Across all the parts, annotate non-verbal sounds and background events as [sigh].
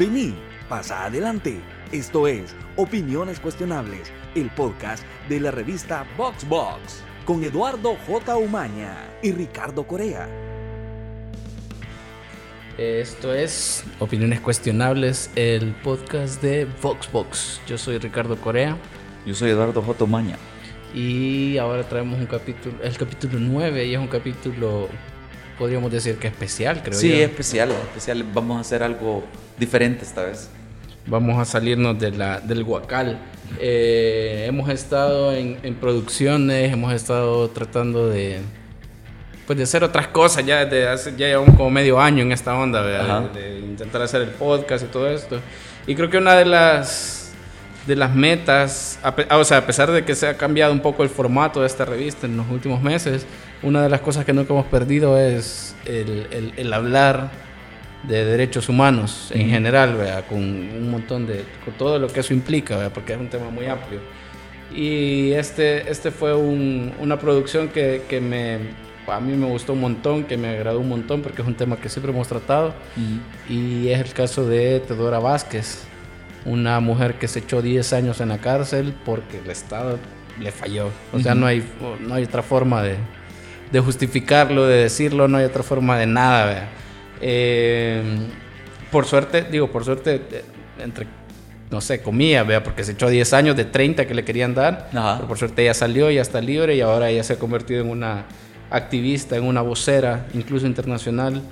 Vení, pasa adelante. Esto es Opiniones Cuestionables, el podcast de la revista VoxBox, con Eduardo J. Umaña y Ricardo Corea. Esto es Opiniones Cuestionables, el podcast de VoxBox. Yo soy Ricardo Corea. Yo soy Eduardo J. Umaña. Y ahora traemos un capítulo, el capítulo 9, y es un capítulo, podríamos decir que especial, creo Sí, yo. especial, especial. Vamos a hacer algo diferente esta vez. Vamos a salirnos de la, del guacal. Eh, hemos estado en, en producciones, hemos estado tratando de, pues de hacer otras cosas. Ya, desde hace, ya llevamos como medio año en esta onda. De, de intentar hacer el podcast y todo esto. Y creo que una de las, de las metas, a pe- o sea, a pesar de que se ha cambiado un poco el formato de esta revista en los últimos meses, una de las cosas que nunca hemos perdido es el, el- el hablar de derechos humanos en general, ¿verdad? con un montón de, con todo lo que eso implica, ¿verdad? porque es un tema muy amplio. Y este, este fue un- una producción que, que me, a mí me gustó un montón, que me agradó un montón, porque es un tema que siempre hemos tratado, y es el caso de Teodora Vázquez, una mujer que se echó 10 años en la cárcel porque el Estado le falló. O sea, no, hay, no hay otra forma de, de justificarlo, de decirlo, no hay otra forma de nada. Eh, por suerte, digo, por suerte, eh, entre, no sé, comía, ¿verdad? porque se echó 10 años de 30 que le querían dar, Ajá. pero por suerte ella salió, ya está libre y ahora ella se ha convertido en una activista, en una vocera, incluso internacional,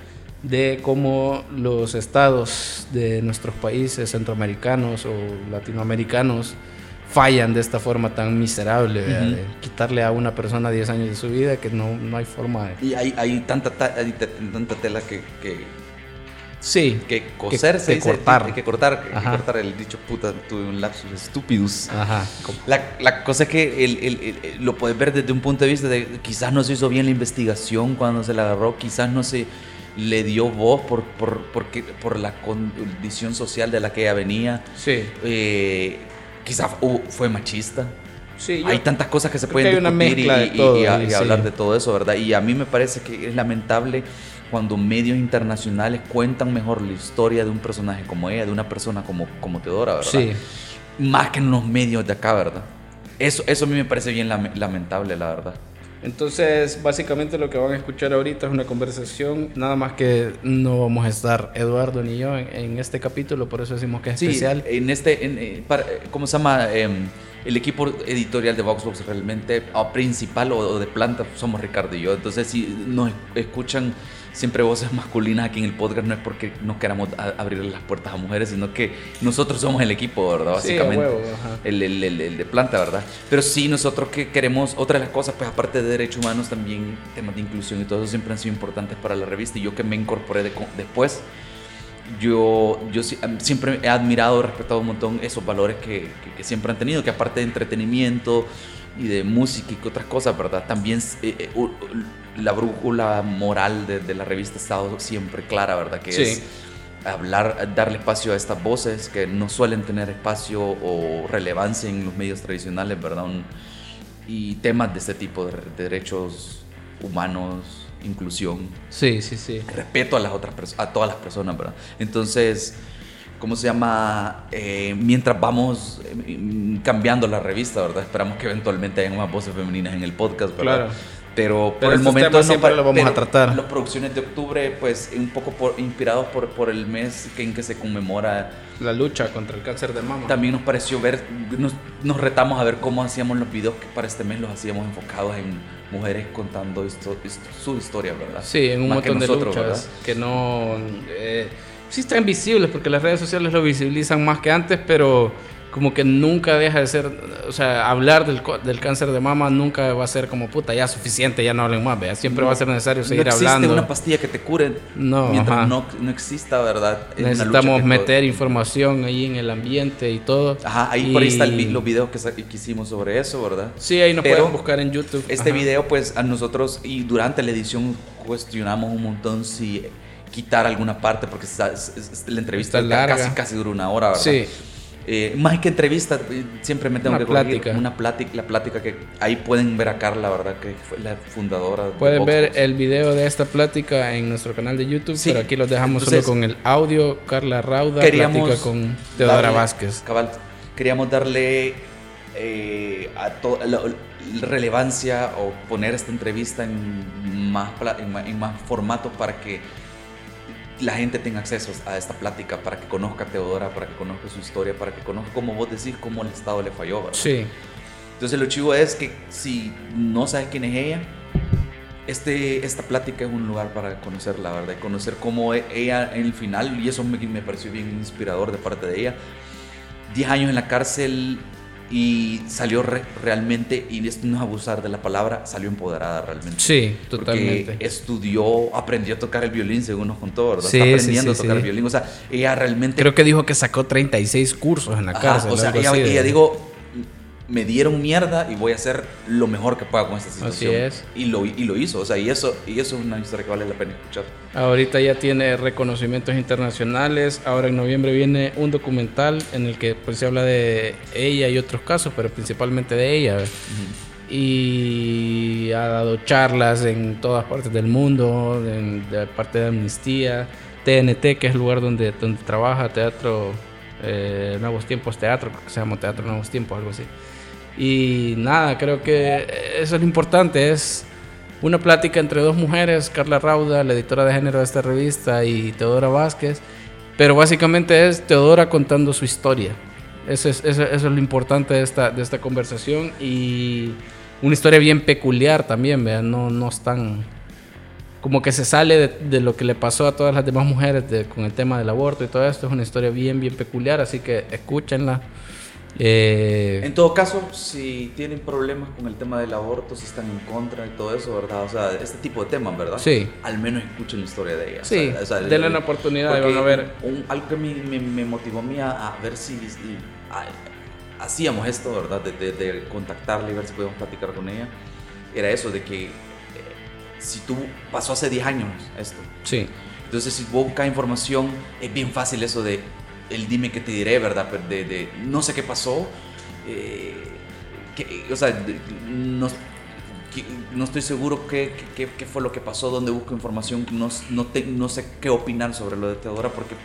de cómo los estados de nuestros países centroamericanos o latinoamericanos fallan de esta forma tan miserable, ¿verdad? Ujú. de quitarle a una persona 10 años de su vida que no, no hay forma de... Y hay, hay, tanta, ta- hay tanta tela que, que, Sí, que coser, Que- que cortar. Hay que cortar, que cortar el dicho puta, tuve un lapsus estúpidos. ajá. La, la cosa es que el- el- el- lo puedes ver desde un punto de vista de quizás no se hizo bien la investigación cuando se la agarró, quizás no se le dio voz por, por, porque- por la condición social de la que ella venía. Sí, Eh, quizás hu- fue machista. sí. Hay tantas cosas que se pueden que discutir y, de y- todo y a- ahí, y sí. hablar de todo eso, ¿verdad? Y a mí me parece que es lamentable cuando medios internacionales cuentan mejor la historia de un personaje como ella, de una persona como, como Teodora, ¿verdad? Sí, Más que en los medios de acá, ¿verdad? Eso, eso a mí me parece bien lame- lamentable, la verdad. Entonces, básicamente lo que van a escuchar ahorita es una conversación, nada más que no vamos a estar Eduardo ni yo en, en este capítulo, por eso decimos que es Sí, especial. en este, en, eh, para- eh, ¿cómo se llama? Em, el equipo editorial de Voxbox realmente, o principal o, o de planta, somos Ricardo y yo. Entonces, si nos escuchan siempre voces masculinas aquí en el podcast, no es porque no queramos abrir las puertas a mujeres, sino que nosotros somos el equipo, ¿verdad? Sí, Básicamente. huevo, ajá. el, el- el- el de planta, ¿verdad? Pero sí, nosotros que queremos, otra de las cosas, pues aparte de derechos humanos, también temas de inclusión y todo eso siempre han sido importantes para la revista. Y yo que me incorporé de- después, yo, yo sí- siempre he admirado, respetado un montón esos valores que, que- que siempre han tenido, que aparte de entretenimiento y de música y otras cosas, ¿verdad? También eh, eh, la brújula moral de, de la revista ha estado siempre clara, ¿verdad? Que Sí. es hablar, darle espacio a estas voces que no suelen tener espacio o relevancia en los medios tradicionales, ¿verdad? Un- y temas de este tipo, de, de derechos humanos, inclusión, Sí, sí, sí. respeto a las otras a todas las personas, ¿verdad? Entonces, ¿cómo se llama? Eh, mientras vamos eh, mm, cambiando la revista, ¿verdad? Esperamos que eventualmente haya más voces femeninas en el podcast, ¿verdad? Claro. Pero por Pero el estos momento no siempre los vamos a tratar. Las producciones de octubre, pues un poco por, inspirados por, por el mes que, en que se conmemora La lucha contra el cáncer de mama. también nos pareció ver, nos, nos retamos a ver cómo hacíamos los videos que para este mes los hacíamos enfocados en mujeres contando su historia, ¿verdad? Sí, en un Más montón de nosotros, luchas ¿verdad? que no... eh, sí están visibles porque las redes sociales lo visibilizan más que antes, pero como que nunca deja de ser... O sea, hablar del, del cáncer de mama nunca va a ser como, puta, ya suficiente, ya no hablen más, ¿vea? Siempre va a ser necesario seguir no existe hablando. una pastilla que te cure No, mientras no, no exista, ¿verdad? Es Necesitamos meter todo- información ahí en el ambiente y todo. Ajá, ahí por ahí están Y- los videos que, que hicimos sobre eso, ¿verdad? Sí, ahí nos Pero pueden buscar en YouTube. Este Ajá. video, pues a nosotros y durante la edición cuestionamos un montón si quitar alguna parte, porque sa- es- es- la entrevista Está larga. casi, casi dura una hora, ¿verdad? Sí. Eh, más que entrevista, eh, siempre me tengo Una que corregir, plática. Una plática, la plática que ahí pueden ver a Carla, ¿verdad? Que fue la fundadora. de Pueden ver el video de esta plática en nuestro canal de YouTube, Sí. pero aquí los dejamos Entonces, solo con el audio. Carla Rauda plática con Teodora darle- Vázquez. Cabal, queríamos darle eh, a to- la, la relevancia o poner esta entrevista en más, en, más formatos para que la gente tenga acceso a esta plática, para que conozca a Teodora, para que conozca su historia, para que conozca, como vos decís, cómo el Estado le falló. ¿verdad? Sí, Entonces lo chivo es que si no sabes quién es ella, este, esta plática es un lugar para conocerla, ¿verdad? Y conocer cómo e- ella en el final, y eso me, me pareció bien inspirador de parte de ella, 10 años en la cárcel y salió re- realmente, y esto no es abusar de la palabra, salió empoderada realmente. sí, Porque totalmente. estudió, aprendió a tocar el violín, según nos contó, ¿verdad? Sí, Está aprendiendo sí, a tocar el violín. O sea, ella realmente Creo que dijo que sacó 36 cursos en la Ajá, cárcel. o sea, ella, así ella digo, me dieron mierda y voy a hacer lo mejor que pueda con esta situación. es. Y lo, y lo hizo, o sea, y eso, y eso es una historia que vale la pena escuchar. Ahorita ya tiene reconocimientos internacionales. Ahora en noviembre viene un documental en el que pues, se habla de ella y otros casos, pero principalmente de ella. ¿ves? Y ha dado charlas en todas partes del mundo, en- de parte de Amnistía, TNT, que es el lugar donde, donde trabaja, Teatro eh, Nuevos Tiempos Teatro, creo que se llama Teatro Nuevos Tiempos, algo así. Y nada, creo que eso es lo importante, es una plática entre dos mujeres, Carla Rauda, la editora de género de esta revista, y Teodora Vázquez, pero básicamente es Teodora contando su historia. Eso es, eso, eso es lo importante de esta, de esta conversación y una historia bien peculiar también, ¿vean? No, no es tan... Como que se sale de, de lo que le pasó a todas las demás mujeres de- con el tema del aborto y todo esto. Es una historia bien, bien peculiar, así que escúchenla. Eh, En todo caso, si tienen problemas con el tema del aborto, si están en contra y todo eso, ¿verdad? O sea, este tipo de temas, ¿verdad? Sí. Al menos escuchen la historia de ella. Sí, O sea, denle una oportunidad y van a ver. un- algo que me, me- me motivó a mí a, ver si, si- a- hacíamos esto, ¿verdad? De, de- de contactarla y ver si podíamos platicar con ella. Era eso, de que eh, si tú pasó hace 10 años esto, sí, entonces, si vos buscas información, es bien fácil eso de el dime que te diré, ¿verdad? De, de no sé qué pasó. eh, que- o sea, de- no, que- no estoy seguro qué, qué- qué fue lo que pasó, dónde busco información. No, no, te- no sé qué opinar sobre lo de Teodora porque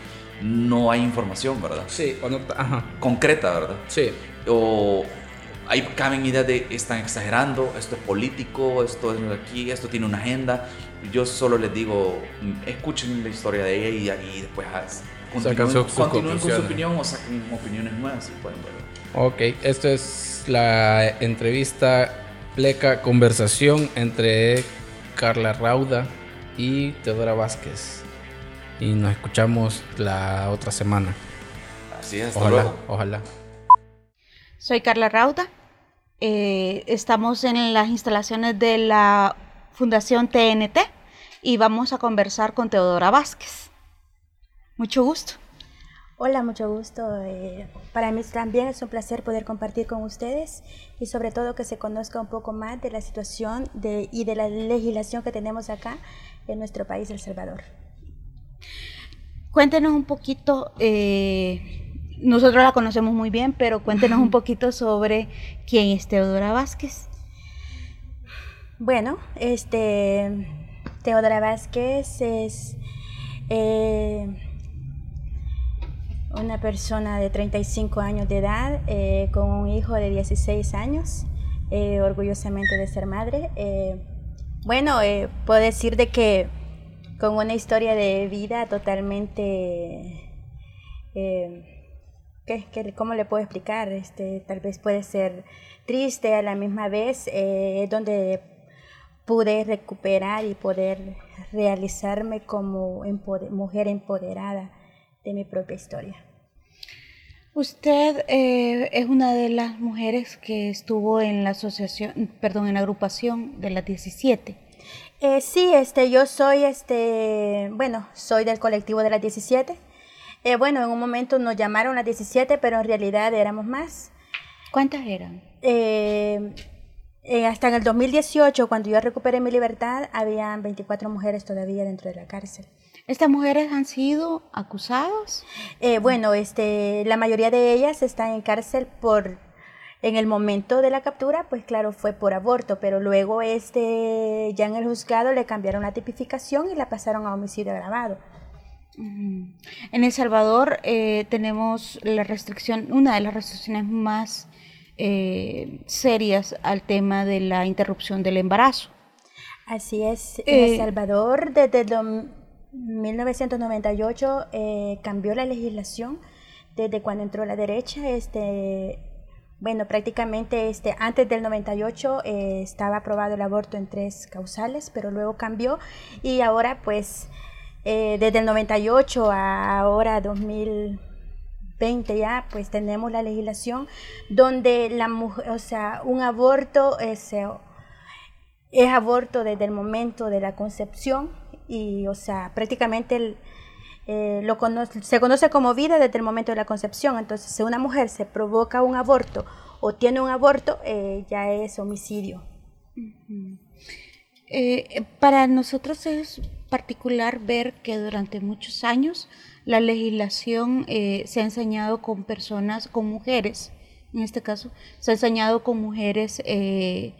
no hay información, ¿verdad? sí, o no- ajá, Concreta, ¿verdad? sí. o ahí caben ideas de están exagerando, esto es político, esto es aquí, esto tiene una agenda. Yo solo les digo, escuchen la historia de ella y, y después ah, continúen, sus continúen con su opinión o saquen opiniones nuevas. si pueden, ¿verdad? Ok, esto es la entrevista pleca conversación entre Carla Rauda y Teodora Vázquez. Y nos escuchamos la otra semana. Así es, hasta Ojalá, luego. ojalá. Soy Carla Rauda. Eh, estamos en las instalaciones de la Fundación TNT y vamos a conversar con Teodora Vázquez. Mucho gusto. Hola, mucho gusto. Eh, para mí también es un placer poder compartir con ustedes y sobre todo que se conozca un poco más de la situación de, y de la legislación que tenemos acá en nuestro país, El Salvador. Cuéntenos un poquito, eh, nosotros la conocemos muy bien, pero cuéntenos un [laughs] poquito sobre quién es Teodora Vázquez. Bueno, este, Teodora Vázquez es eh, una persona de 35 años de edad eh, con un hijo de 16 años, eh, orgullosamente de ser madre. Eh, bueno, puedo decir de que con una historia de vida totalmente... ¿qué- cómo le puedo explicar? Este, tal vez puede ser triste a la misma vez, donde pude recuperar y poder realizarme como mujer empoderada de mi propia historia. Usted eh, es una de las mujeres que estuvo en la asociación, perdón, en la agrupación de las 17. Eh, sí, este, yo soy, este, bueno, soy del colectivo de las 17. Eh, bueno, en un momento nos llamaron las 17, pero en realidad éramos más. ¿Cuántas eran? Hasta en el 2018, cuando yo recuperé mi libertad, habían 24 mujeres todavía dentro de la cárcel. ¿Estas mujeres han sido acusadas? Eh, bueno, este, la mayoría de ellas están en cárcel por, en el momento de la captura, pues claro, fue por aborto, pero luego este, ya en el juzgado le cambiaron la tipificación y la pasaron a homicidio agravado. En El Salvador eh, tenemos la restricción, una de las restricciones más eh, serias al tema de la interrupción del embarazo. Así es, en El Salvador desde 1998 eh, cambió la legislación desde cuando entró la derecha. Este, bueno, prácticamente este, antes del 98 eh, estaba aprobado el aborto en tres causales, pero luego cambió y ahora pues eh, desde el 98 a ahora 2020 ya pues tenemos la legislación donde la mujer, o sea, un aborto es, es aborto desde el momento de la concepción y, o sea, prácticamente eh, lo se conoce como vida desde el momento de la concepción. Entonces, si una mujer se provoca un aborto o tiene un aborto, eh, ya es homicidio. Eh, para nosotros es particular ver que durante muchos años la legislación se ha enseñado con personas, con mujeres, en este caso, se ha enseñado con mujeres de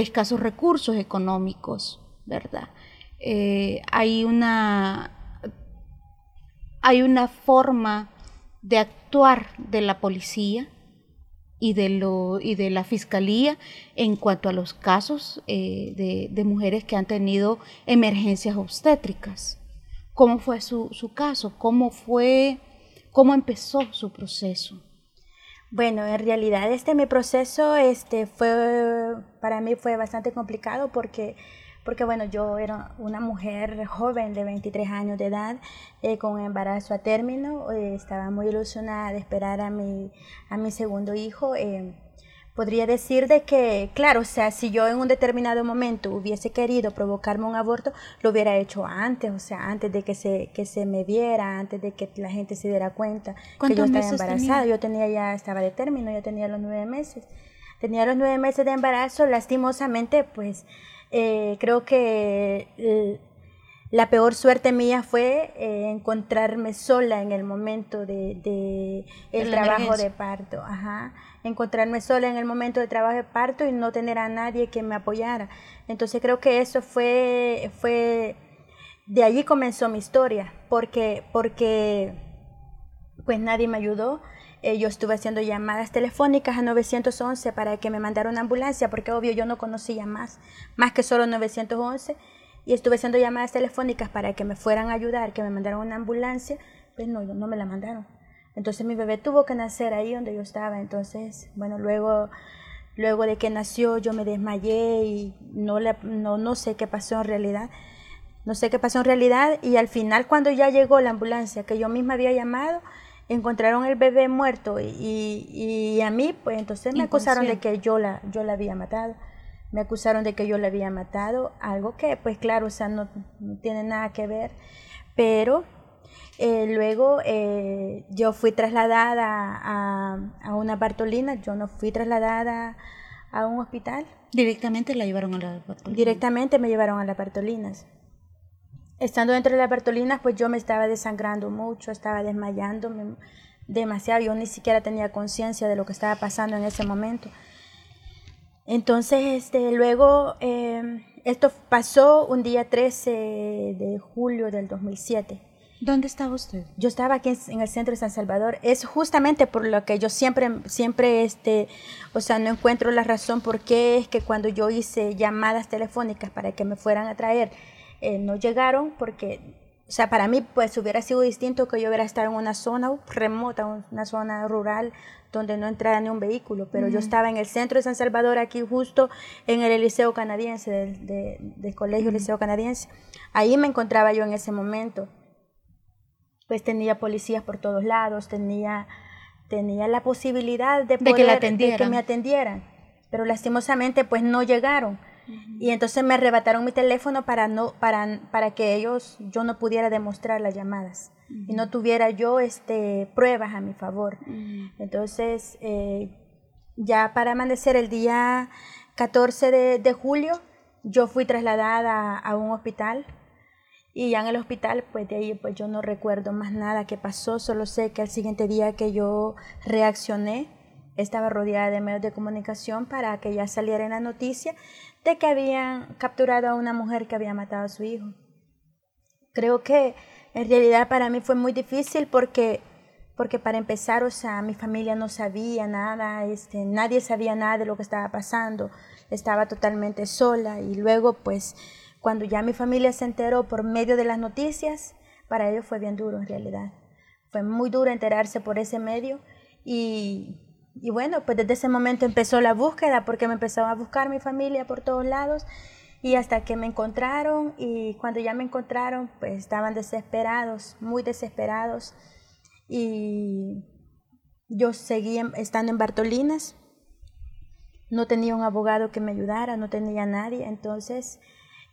escasos recursos económicos, ¿verdad? Eh, hay, una, hay una forma de actuar de la policía y de, lo, y de la fiscalía en cuanto a los casos eh, de, mujeres que han tenido emergencias obstétricas. ¿Cómo fue su, su caso? ¿Cómo fue, cómo empezó su proceso? Bueno, en realidad este mi proceso este fue para mí fue bastante complicado porque porque bueno, yo era una mujer joven de 23 años de edad, eh, con embarazo a término, eh, estaba muy ilusionada de esperar a mi, a mi segundo hijo. Eh, podría decir de que, claro, o sea, si yo en un determinado momento hubiese querido provocarme un aborto, lo hubiera hecho antes, o sea, antes de que se, que se me viera, antes de que la gente se diera cuenta que yo estaba embarazada. Yo tenía ya, estaba de término, ya tenía los nueve meses. Tenía los nueve meses de embarazo, lastimosamente, pues eh, creo que eh, la peor suerte mía fue eh, encontrarme sola en el momento de, el trabajo de parto, ajá, encontrarme sola en el momento de trabajo de parto y no tener a nadie que me apoyara. Entonces creo que eso fue, fue, de allí comenzó mi historia, porque, porque pues nadie me ayudó, eh, yo estuve haciendo llamadas telefónicas a 911 para que me mandara una ambulancia, porque obvio yo no conocía más, más que solo 911. Y estuve haciendo llamadas telefónicas para que me fueran a ayudar, que me mandaran una ambulancia, pues no, no me la mandaron. Entonces mi bebé tuvo que nacer ahí donde yo estaba. Entonces, bueno, luego, luego de que nació yo me desmayé y no, no, no sé qué pasó en realidad. No sé qué pasó en realidad y al final cuando ya llegó la ambulancia que yo misma había llamado, encontraron el bebé muerto y, a mí, pues entonces me acusaron de que yo la, yo la había matado. Me acusaron de que yo la había matado, algo que, pues claro, o sea, no, tiene nada que ver. Pero eh, luego eh, yo fui trasladada a, a, una Bartolina, yo no fui trasladada a un hospital. Directamente la llevaron a la Bartolinas. Directamente me llevaron a las Bartolinas. Estando dentro de las Bertolinas, pues yo me estaba desangrando mucho, estaba desmayándome demasiado, yo ni siquiera tenía conciencia de lo que estaba pasando en ese momento. Entonces, este, luego, em, esto pasó un día 13 de julio del 2007. ¿Dónde estaba usted? Yo estaba aquí en, el centro de San Salvador. Es justamente por lo que yo siempre, siempre, este, o sea, no encuentro la razón por qué es que cuando yo hice llamadas telefónicas para que me fueran a traer eh, no llegaron porque, o sea, para mí pues hubiera sido distinto que yo hubiera estado en una zona remota, una zona rural donde no entrara ni un vehículo, pero yo estaba en el centro de San Salvador, aquí justo en el Liceo Canadiense, del, Colegio Liceo Canadiense. Ahí me encontraba yo en ese momento. Pues tenía policías por todos lados, tenía, tenía la posibilidad de, poder, que, de que me atendieran, pero lastimosamente pues no llegaron. Y entonces me arrebataron mi teléfono para, no, para, para que ellos, yo no pudiera demostrar las llamadas y no tuviera yo este, pruebas a mi favor. Entonces, eh, ya para amanecer el día 14 de, julio, yo fui trasladada a, un hospital Y ya en el hospital, pues de ahí pues yo no recuerdo más nada que pasó, solo sé que al siguiente día que yo reaccioné, estaba rodeada de medios de comunicación para que ya saliera en la noticia de que habían capturado a una mujer que había matado a su hijo. Creo que en realidad para mí fue muy difícil porque, porque para empezar, o sea, mi familia no sabía nada, este, nadie sabía nada de lo que estaba pasando, estaba totalmente sola y luego pues cuando ya mi familia se enteró por medio de las noticias, para ellos fue bien duro en realidad. Fue muy duro enterarse por ese medio y, y bueno, pues desde ese momento empezó la búsqueda porque me empezaba a buscar mi familia por todos lados y hasta que me encontraron y cuando ya me encontraron pues estaban desesperados, muy desesperados. Y yo seguía estando en Bartolinas, no tenía un abogado que me ayudara, no tenía nadie, entonces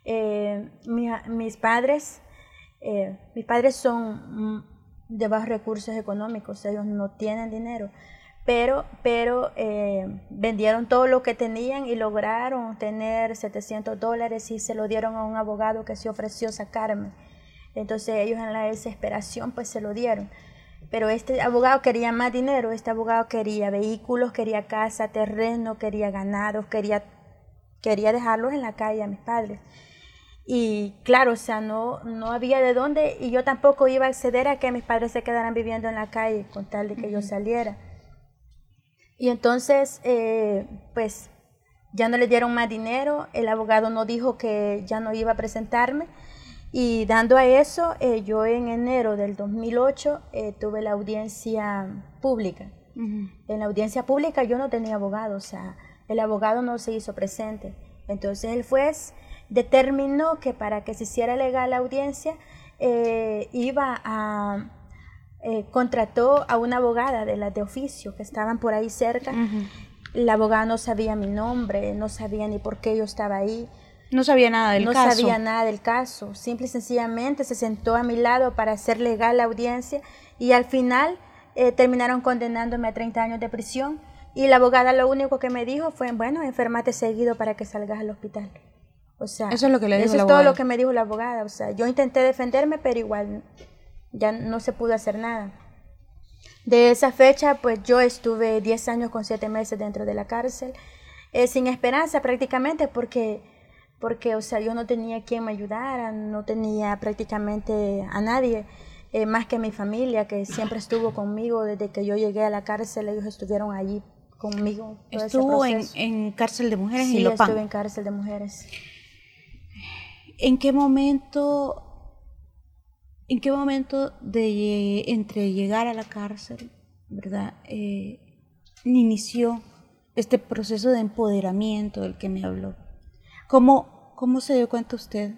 eh, mis padres, eh, mis padres son de bajos recursos económicos, ellos no tienen dinero, pero, pero eh, vendieron todo lo que tenían y lograron tener 700 dólares y se lo dieron a un abogado que se ofreció sacarme. Entonces ellos en la desesperación pues se lo dieron. Pero este abogado quería más dinero, este abogado quería vehículos, quería casa, terreno, quería ganados, quería, quería dejarlos en la calle a mis padres. Y claro, o sea, no, no había de dónde y yo tampoco iba a acceder a que mis padres se quedaran viviendo en la calle con tal de que yo saliera. Y entonces, eh, pues ya no le dieron más dinero, el abogado no dijo que ya no iba a presentarme. Y dando a eso, eh, yo en enero del 2008 eh, tuve la audiencia pública. En la audiencia pública yo no tenía abogado, o sea, el abogado no se hizo presente. Entonces el juez determinó que para que se hiciera legal la audiencia iba a eh, contrató a una abogada de las de oficio que estaban por ahí cerca. La abogada no sabía mi nombre, no sabía ni por qué yo estaba ahí. No sabía nada del caso. No sabía nada del caso. Simple y sencillamente se sentó a mi lado para hacer legal la audiencia y al final eh, terminaron condenándome a 30 años de prisión. Y la abogada lo único que me dijo fue, bueno, enfermate seguido para que salgas al hospital. O sea, eso es lo que le dijo eso es todo lo que me dijo la abogada. O sea, yo intenté defenderme, pero igual ya no se pudo hacer nada. De esa fecha, pues yo estuve 10 años con 7 meses dentro de la cárcel, eh, sin esperanza prácticamente, porque, porque, o sea, yo no tenía quien me ayudara, no tenía prácticamente a nadie, eh, más que a mi familia, que siempre estuvo conmigo desde que yo llegué a la cárcel, ellos estuvieron allí conmigo. ¿Estuvo en, en, cárcel de mujeres sí, en estuve en cárcel de mujeres. ¿En qué momento ¿En qué momento de entre llegar a la cárcel, verdad, eh, inició este proceso de empoderamiento del que me habló? ¿Cómo, cómo se dio cuenta usted?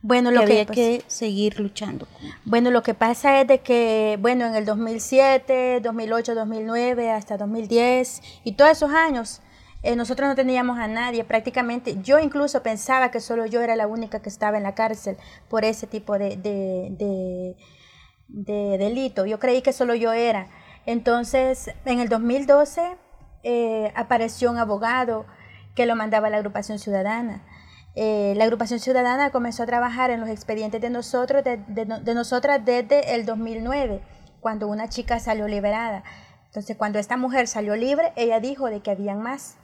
Bueno, lo que, había que seguir luchando. Bueno, lo que pasa es de que, bueno, en el 2007, 2008, 2009, hasta 2010 y todos esos años, eh, nosotros no teníamos a nadie, prácticamente yo incluso pensaba que solo yo era la única que estaba en la cárcel por ese tipo de, de, delito. Yo creí que solo yo era. Entonces, en el 2012 eh, apareció un abogado que lo mandaba a la agrupación ciudadana. Eh, la agrupación ciudadana comenzó a trabajar en los expedientes de nosotros, de, de, nosotras desde el 2009, cuando una chica salió liberada. Entonces, cuando esta mujer salió libre, ella dijo de que habían más.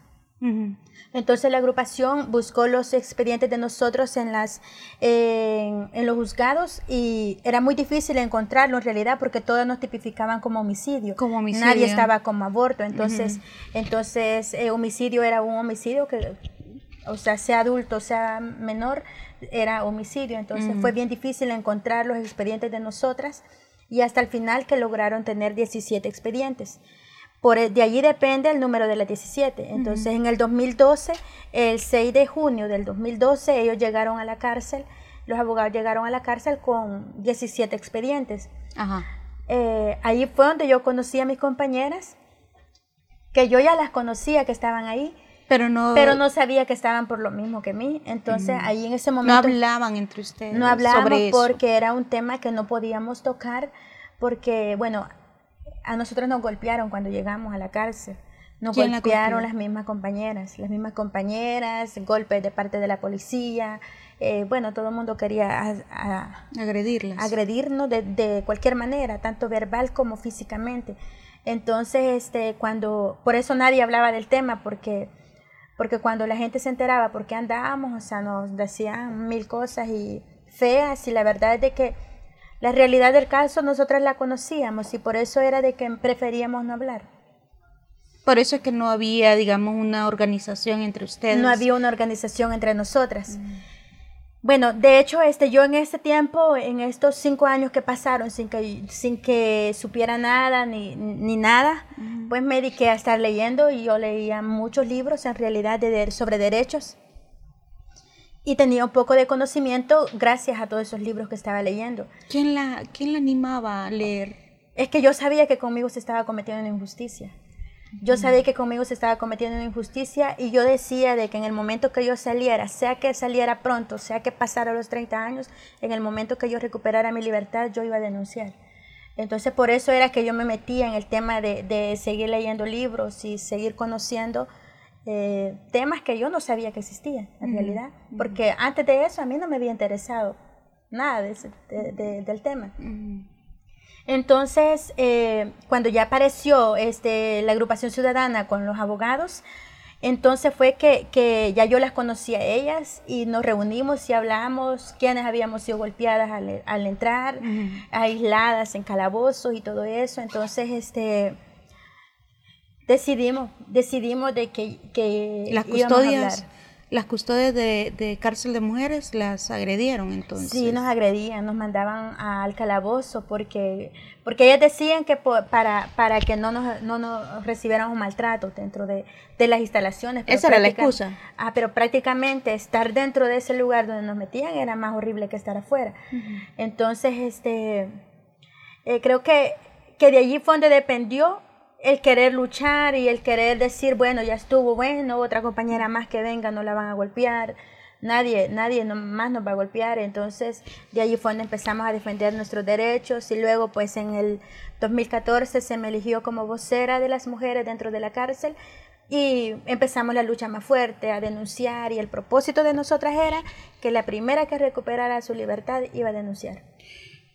Entonces la agrupación buscó los expedientes de nosotros en, las, en, los juzgados y era muy difícil encontrarlo en realidad porque todos nos tipificaban como homicidio. Como homicidio. Nadie estaba como aborto. Entonces, entonces eh, homicidio era un homicidio que, o sea, sea adulto, sea menor, era homicidio. Entonces fue bien difícil encontrar los expedientes de nosotras y hasta el final que lograron tener 17 expedientes. Por, e, de allí depende el número de las 17. Entonces, en el 2012, el 6 de junio del 2012, ellos llegaron a la cárcel, los abogados llegaron a la cárcel con 17 expedientes. Ajá. Eh, ahí fue donde yo conocí a mis compañeras, que yo ya las conocía que estaban ahí, pero no, pero no sabía que estaban por lo mismo que mí. Entonces, ahí en ese momento... No hablaban entre ustedes. No hablábamos porque era un tema que no podíamos tocar, porque, bueno, a nosotros nos golpearon cuando llegamos a la cárcel. Nos ¿Quién la golpearon las mismas compañeras, las mismas compañeras, golpes de parte de la policía. eh, bueno, todo el mundo quería a- a- Agredirlas. agredirnos de, de cualquier manera, tanto verbal como físicamente. Entonces, este, cuando, por eso nadie hablaba del tema, porque, porque cuando la gente se enteraba por qué andábamos, o sea, nos decían mil cosas y feas, y la verdad es de que la realidad del caso nosotras la conocíamos y por eso era de que preferíamos no hablar. Por eso es que no había, digamos, una organización entre ustedes. No había una organización entre nosotras. Bueno, de hecho, este, yo en este tiempo, en estos cinco años que pasaron sin que, sin que supiera nada ni, ni nada, pues me dediqué a estar leyendo y yo leía muchos libros en realidad de- sobre derechos y tenía un poco de conocimiento gracias a todos esos libros que estaba leyendo. ¿Quién la, quién la animaba a leer? Es que yo sabía que conmigo se estaba cometiendo una injusticia. Yo sabía que conmigo se estaba cometiendo una injusticia y yo decía de que en el momento que yo saliera, sea que saliera pronto, sea que pasara los 30 años, en el momento que yo recuperara mi libertad, yo iba a denunciar. Entonces por eso era que yo me metía en el tema de, de seguir leyendo libros y seguir conociendo eh, temas que yo no sabía que existían en realidad. Porque antes de eso a mí no me había interesado nada de ese- de- de- del tema. Entonces, eh, cuando ya apareció este, la agrupación ciudadana con los abogados, entonces fue que, que ya yo las conocí a ellas y nos reunimos y hablamos quiénes habíamos sido golpeadas al, al entrar, aisladas en calabozos y todo eso. Entonces, este decidimos, decidimos de que, que Las custodias, las custodias de, de cárcel de mujeres las agredieron entonces. Sí, nos agredían, nos mandaban al calabozo porque, porque ellas decían que para, para que no nos, no nos recibiéramos maltrato dentro de, de las instalaciones. pero Esa era la excusa. Ah, pero prácticamente estar dentro de ese lugar donde nos metían era más horrible que estar afuera. Entonces, este, eh, creo que, que de allí fue donde dependió el querer luchar y el querer decir, bueno, ya estuvo, bueno, otra compañera más que venga no la van a golpear, nadie, nadie más nos va a golpear, entonces de allí fue donde empezamos a defender nuestros derechos y luego pues en el 2014 se me eligió como vocera de las mujeres dentro de la cárcel y empezamos la lucha más fuerte a denunciar y el propósito de nosotras era que la primera que recuperara su libertad iba a denunciar.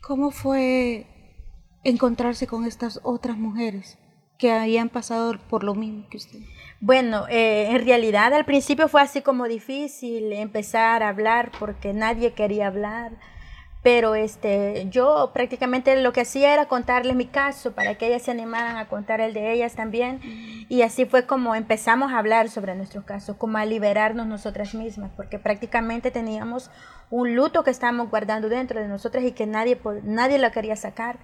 ¿Cómo fue encontrarse con estas otras mujeres que habían pasado por lo mismo que usted? Bueno, eh, en realidad al principio fue así como difícil empezar a hablar porque nadie quería hablar, pero este, yo prácticamente lo que hacía era contarles mi caso para que ellas se animaran a contar el de ellas también. Y así fue como empezamos a hablar sobre nuestros casos, como a liberarnos nosotras mismas, porque prácticamente teníamos un luto que estábamos guardando dentro de nosotras y que nadie, nadie lo quería sacar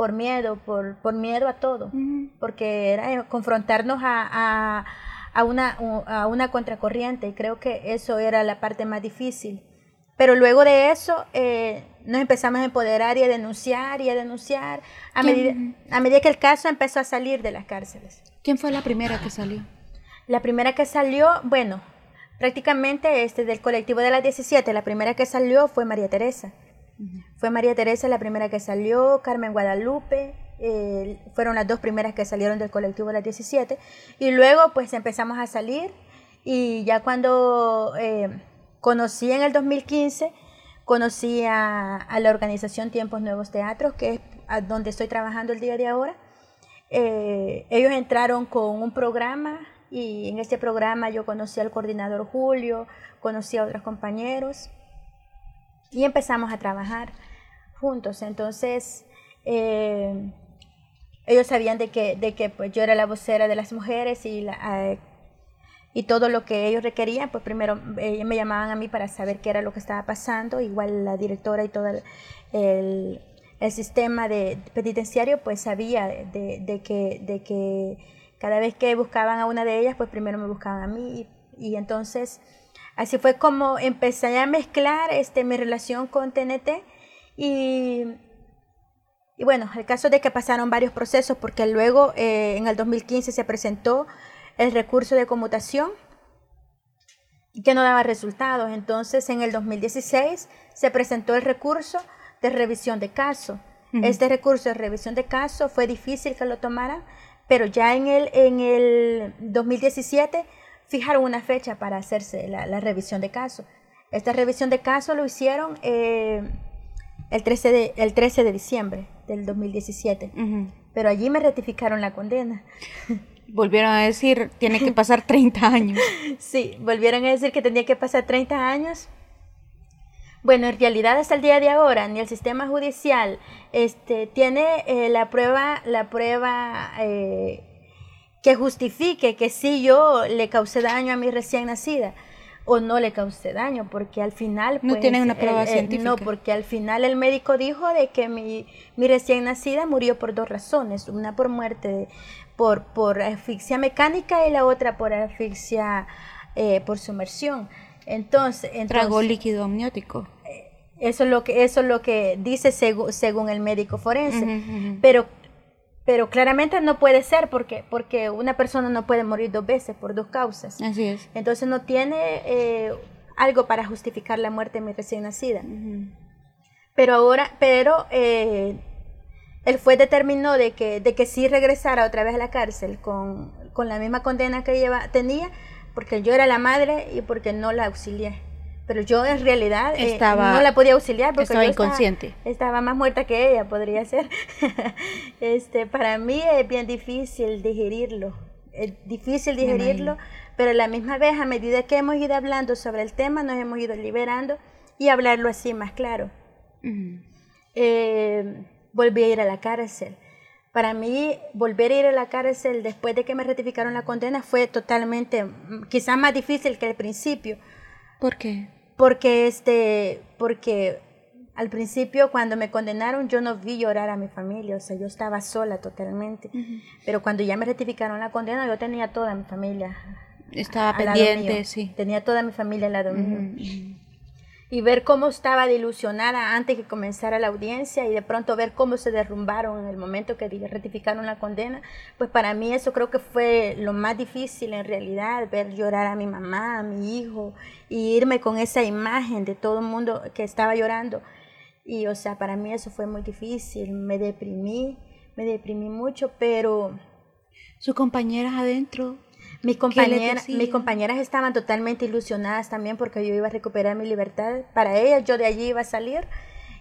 por miedo, por, por miedo a todo, porque era eh, confrontarnos a, a, a una, a una contracorriente y creo que eso era la parte más difícil. Pero luego de eso eh, nos empezamos a empoderar y a denunciar y a denunciar a medida, a medida que el caso empezó a salir de las cárceles. ¿Quién fue la primera que salió? La primera que salió, bueno, prácticamente este, del colectivo de las 17, la primera que salió fue María Teresa. Fue María Teresa la primera que salió, Carmen Guadalupe, eh, fueron las dos primeras que salieron del colectivo de las 17. Y luego pues empezamos a salir y ya cuando eh, conocí en el 2015, conocí a, la organización Tiempos Nuevos Teatros, que es donde estoy trabajando el día de ahora. Eh, ellos entraron con un programa y en este programa yo conocí al coordinador Julio, conocí a otros compañeros y empezamos a trabajar juntos. Entonces, eh, ellos sabían de que, de que pues, yo era la vocera de las mujeres y, la, eh, y todo lo que ellos requerían, pues primero eh, me llamaban a mí para saber qué era lo que estaba pasando, igual la directora y todo el, el, sistema de penitenciario pues sabía de, de, que, de que cada vez que buscaban a una de ellas, pues primero me buscaban a mí y, y entonces así fue como empecé a mezclar este, mi relación con TNT y, y bueno, el caso de que pasaron varios procesos porque luego eh, en el 2015 se presentó el recurso de conmutación que no daba resultados. Entonces en el 2016 se presentó el recurso de revisión de caso. Uh -huh. Este recurso de revisión de caso fue difícil que lo tomaran, pero ya en el, en el 2017 fijaron una fecha para hacerse la, la revisión de caso. Esta revisión de caso lo hicieron eh, el, 13 de, el 13 de diciembre del 2017, pero allí me ratificaron la condena. [laughs] Volvieron a decir, tiene que pasar 30 años. [laughs] sí, volvieron a decir que tenía que pasar 30 años. Bueno, en realidad hasta el día de ahora ni el sistema judicial este, tiene eh, la prueba, la prueba eh, que justifique que sí yo le causé daño a mi recién nacida o no le causé daño, porque al final... no tiene una prueba científica. No, porque al final el médico dijo de que mi, mi recién nacida murió por dos razones, una por muerte, por, por asfixia mecánica y la otra por asfixia eh, por sumersión. Entonces, entonces, tragó líquido amniótico. Eh, eso es lo que eso es lo que dice según el médico forense. Pero pero claramente no puede ser porque, porque una persona no puede morir dos veces por dos causas. Así es. Entonces no tiene eh, algo para justificar la muerte de mi recién nacida. Pero ahora, pero eh, el juez determinó de que, de que sí regresara otra vez a la cárcel con, con la misma condena que lleva, tenía, porque yo era la madre y porque no la auxilié pero yo en realidad eh, no la podía auxiliar porque estaba inconsciente. Estaba, más muerta que ella, podría ser. [laughs] este, para mí es bien difícil digerirlo, es difícil digerirlo, pero a la misma vez a medida que hemos ido hablando sobre el tema nos hemos ido liberando y hablarlo así más claro. Eh, volví a ir a la cárcel. Para mí, volver a ir a la cárcel después de que me ratificaron la condena fue totalmente, mm, quizás más difícil que al principio. ¿Por qué? Porque este, porque al principio cuando me condenaron yo no vi llorar a mi familia, o sea, yo estaba sola totalmente, pero cuando ya me rectificaron la condena yo tenía toda mi familia. Estaba pendiente, sí. Tenía toda mi familia al lado mío y ver cómo estaba ilusionada antes que comenzara la audiencia y de pronto ver cómo se derrumbaron en el momento que ratificaron la condena, pues para mí eso creo que fue lo más difícil en realidad, ver llorar a mi mamá, a mi hijo y irme con esa imagen de todo el mundo que estaba llorando. Y o sea, para mí eso fue muy difícil, me deprimí, me deprimí mucho, pero... ¿Sus compañeras adentro mis compañeras, mis compañeras estaban totalmente ilusionadas también porque yo iba a recuperar mi libertad. Para ellas yo de allí iba a salir.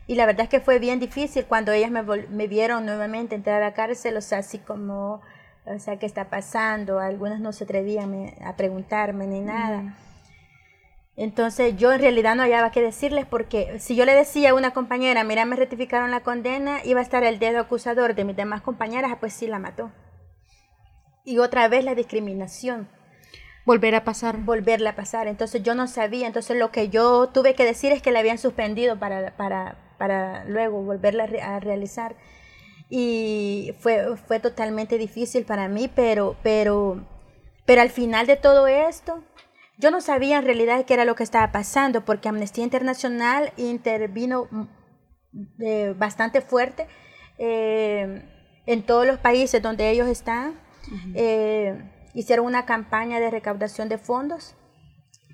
Y la verdad es que fue bien difícil cuando ellas me, me vieron nuevamente entrar a la cárcel, o sea, así como, o sea, ¿qué está pasando? Algunas no se atrevían a preguntarme ni nada. Entonces yo en realidad no había que decirles porque si yo le decía a una compañera, mira, me rectificaron la condena, iba a estar el dedo acusador de mis demás compañeras, pues sí la mató y otra vez la discriminación. Volver a pasar. Volverla a pasar. Entonces yo no sabía. Entonces lo que yo tuve que decir es que la habían suspendido para, para, para luego volverla a realizar. Y fue, fue totalmente difícil para mí, pero, pero, pero al final de todo esto, yo no sabía en realidad qué era lo que estaba pasando, porque Amnistía Internacional intervino mm, eh, bastante fuerte eh, en todos los países donde ellos están eh, hicieron una campaña de recaudación de fondos,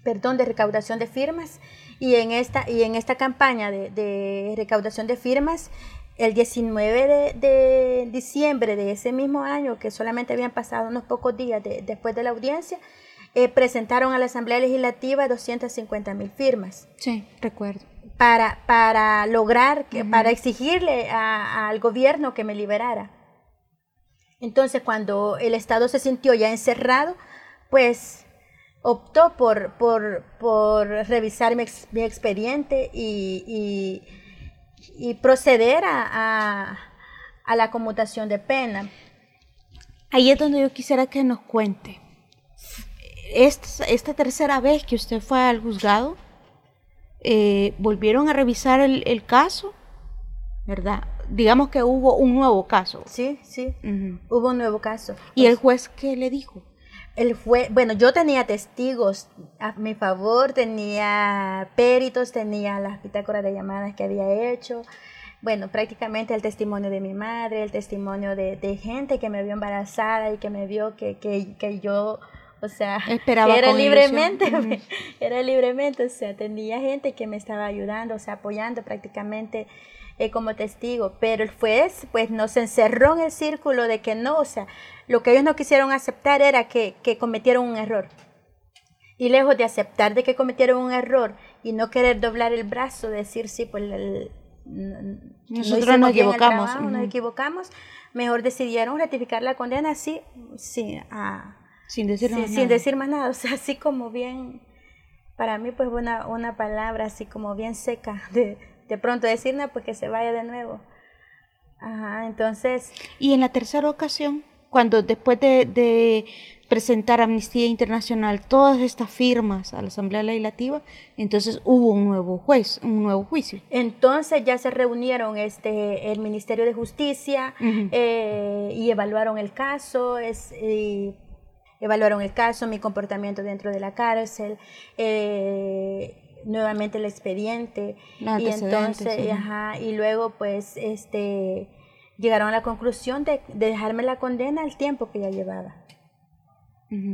perdón, de recaudación de firmas, y en esta, y en esta campaña de, recaudación de firmas, el 19 de, diciembre de ese mismo año, que solamente habían pasado unos pocos días después de la audiencia, eh, presentaron a la Asamblea Legislativa 250 mil firmas. Sí, recuerdo. Para, para lograr, que, para exigirle al gobierno que me liberara. Entonces, cuando el Estado se sintió ya encerrado, pues optó por, por, por revisar mi, expediente y, y, proceder a, a, la conmutación de pena. Ahí es donde yo quisiera que nos cuente. Esta, esta tercera vez que usted fue al juzgado, eh, ¿volvieron a revisar el, el caso? ¿Verdad? Digamos que hubo un nuevo caso. Sí, sí, hubo un nuevo caso. ¿Y el juez qué le dijo? El juez, bueno, yo tenía testigos a mi favor, tenía peritos, tenía las bitácoras de llamadas que había hecho, bueno, prácticamente el testimonio de mi madre, el testimonio de, gente que me vio embarazada y que me vio que, que, yo, o sea, [laughs] Esperaba era libremente, [laughs] era libremente, o sea, tenía gente que me estaba ayudando, o sea, apoyando prácticamente eh, como testigo, pero el juez pues nos encerró en el círculo de que no, o sea, lo que ellos no quisieron aceptar era que, que cometieron un error. Y lejos de aceptar de que cometieron un error y no querer doblar el brazo, decir, sí, pues el, nosotros nos equivocamos. Trabajo, Nos equivocamos, mejor decidieron ratificar la condena así, sí, sin, decir más sin decir más nada, o sea, así como bien, para mí pues una, una palabra así como bien seca, de, de pronto decir, no, pues que se vaya de nuevo. Ajá, entonces... Y en la tercera ocasión, cuando después de, de presentar Amnistía Internacional todas estas firmas a la Asamblea Legislativa, entonces hubo un nuevo juez, un nuevo juicio. Entonces ya se reunieron este el Ministerio de Justicia eh, y evaluaron el caso, es, evaluaron el caso, mi comportamiento dentro de la cárcel, eh, nuevamente el expediente y entonces, ajá, y luego pues este llegaron a la conclusión de, de dejarme la condena al tiempo que ya llevaba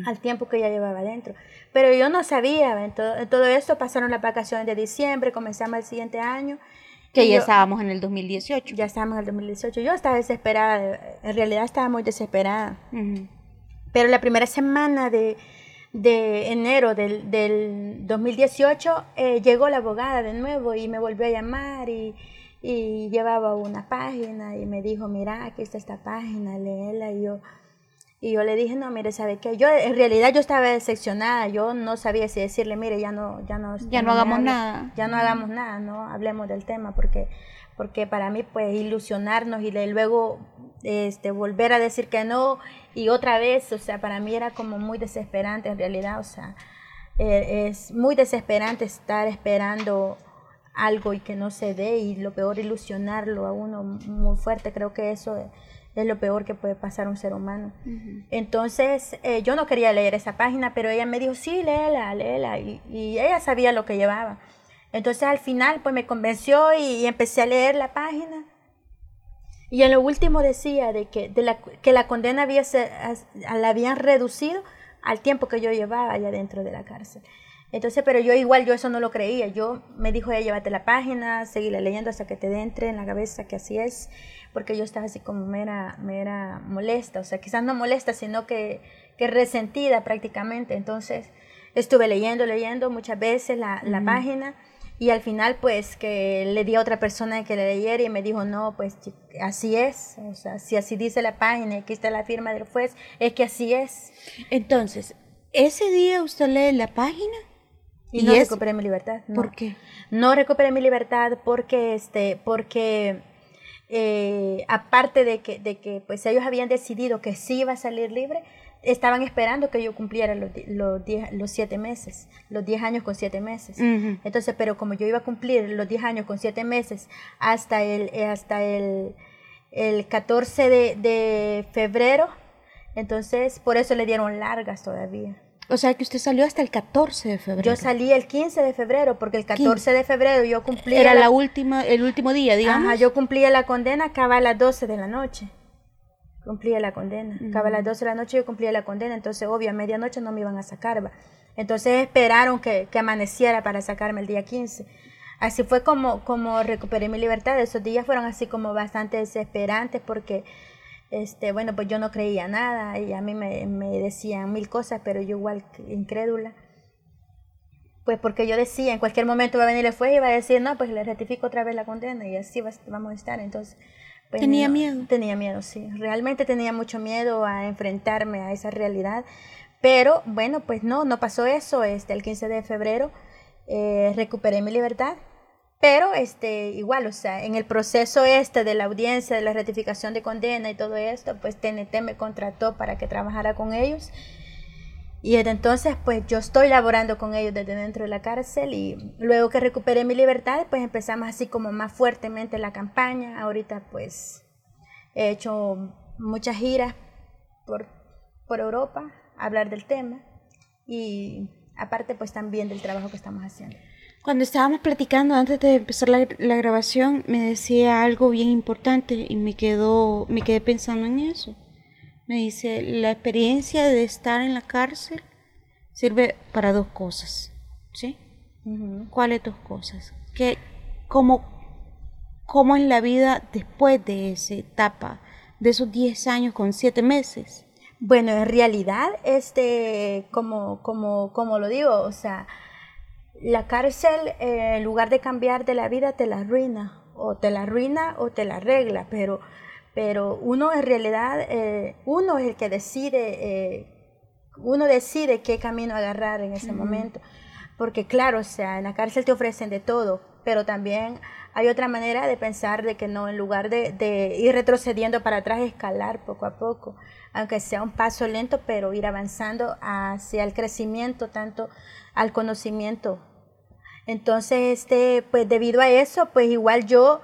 al tiempo que ya llevaba adentro. Pero yo no sabía, en todo, todo esto pasaron las vacaciones de diciembre, comenzamos el siguiente año. Que ya estábamos en el 2018. Ya estábamos en el 2018. Yo estaba desesperada, en realidad estaba muy desesperada. Pero la primera semana de, de enero del, del 2018 eh, llegó la abogada de nuevo y me volvió a llamar y, y llevaba una página y me dijo, mira, aquí está esta página, léela. Y yo, y yo le dije, no, mire, ¿sabe qué? Yo, en realidad yo estaba decepcionada, yo no sabía si decirle, mire, ya no, ya no, ya, no, hagamos nada. Ya no hagamos nada, no hablemos del tema, porque, porque para mí, pues, ilusionarnos y luego este, volver a decir que no y otra vez, o sea, para mí era como muy desesperante en realidad, o sea, eh, es muy desesperante estar esperando algo y que no se dé y lo peor ilusionarlo a uno muy fuerte, creo que eso es lo peor que puede pasar a un ser humano. Entonces, eh, yo no quería leer esa página, pero ella me dijo, sí, léela, léela, y, y, ella sabía lo que llevaba. Entonces, al final, pues me convenció y, empecé a leer la página. Y en lo último decía de que, de la, que la condena había la habían reducido al tiempo que yo llevaba allá dentro de la cárcel. Entonces, pero yo igual, yo eso no lo creía. Yo me dijo, ella, llévate la página, seguirla leyendo hasta que te entre en la cabeza que así es porque yo estaba así como mera, mera molesta, o sea, quizás no molesta, sino que, que resentida prácticamente. Entonces estuve leyendo, leyendo muchas veces la, la página y al final pues que le di a otra persona que le leyera y me dijo, no, pues así es, o sea, si así dice la página aquí está la firma del juez, es que así es. Entonces, ese día usted lee la página. Y, no recuperé mi libertad. ¿Por qué? No recuperé mi libertad porque, este, porque eh, aparte de que, de que pues ellos habían decidido que sí iba a salir libre, estaban esperando que yo cumpliera los, los, los siete meses, los diez años con siete meses. Entonces, pero como yo iba a cumplir los diez años con siete meses hasta el, eh, hasta el, el 14 de, de febrero, entonces por eso le dieron largas todavía. O sea que usted salió hasta el 14 de febrero. Yo salí el 15 de febrero porque el 14 de febrero yo cumplí. Era la, última, el último día, digamos. Ajá, yo cumplía la condena, acaba a las 12 de la noche. Cumplía la condena. Acaba a las 12 de la noche yo cumplía la condena, entonces obvio a medianoche no me iban a sacar. Entonces esperaron que, que amaneciera para sacarme el día 15 así fue como, como recuperé mi libertad. Esos días fueron así como bastante desesperantes porque este, bueno, pues yo no creía nada y a mí me, me decían mil cosas, pero yo igual incrédula. Pues porque yo decía, en cualquier momento va a venir el juez y va a decir, no, pues le ratifico otra vez la condena y así vamos a estar. Entonces, tenía miedo. Tenía miedo, sí. Realmente tenía mucho miedo a enfrentarme a esa realidad. Pero bueno, pues no, no pasó eso. Este, el 15 de febrero eh, recuperé mi libertad pero este, igual, o sea, en el proceso este de la audiencia, de la ratificación de condena y todo esto, pues TNT me contrató para que trabajara con ellos. Y desde entonces, pues yo estoy laborando con ellos desde dentro de la cárcel y luego que recuperé mi libertad, pues empezamos así como más fuertemente la campaña. Ahorita pues he hecho muchas giras por, por Europa a hablar del tema y aparte pues también del trabajo que estamos haciendo. Cuando estábamos platicando antes de empezar la, grabación, me decía algo bien importante y me quedó, me quedé pensando en eso. Me dice, la experiencia de estar en la cárcel sirve para dos cosas, ¿sí? ¿Cuáles dos cosas? Que, ¿cómo, cómo es la vida después de esa etapa, de esos 10 años con 7 meses. Bueno, en realidad, este, como, como, como lo digo, o sea, la cárcel, eh, en lugar de cambiar de la vida, te la arruina, o te la arruina o te la arregla, pero, pero uno en realidad, eh, uno es el que decide, eh, uno decide qué camino agarrar en ese momento, porque claro, o sea, en la cárcel te ofrecen de todo, pero también hay otra manera de pensar de que no, en lugar de, de ir retrocediendo para atrás, escalar poco a poco aunque sea un paso lento, pero ir avanzando hacia el crecimiento, tanto al conocimiento. Entonces, este, pues debido a eso, pues igual yo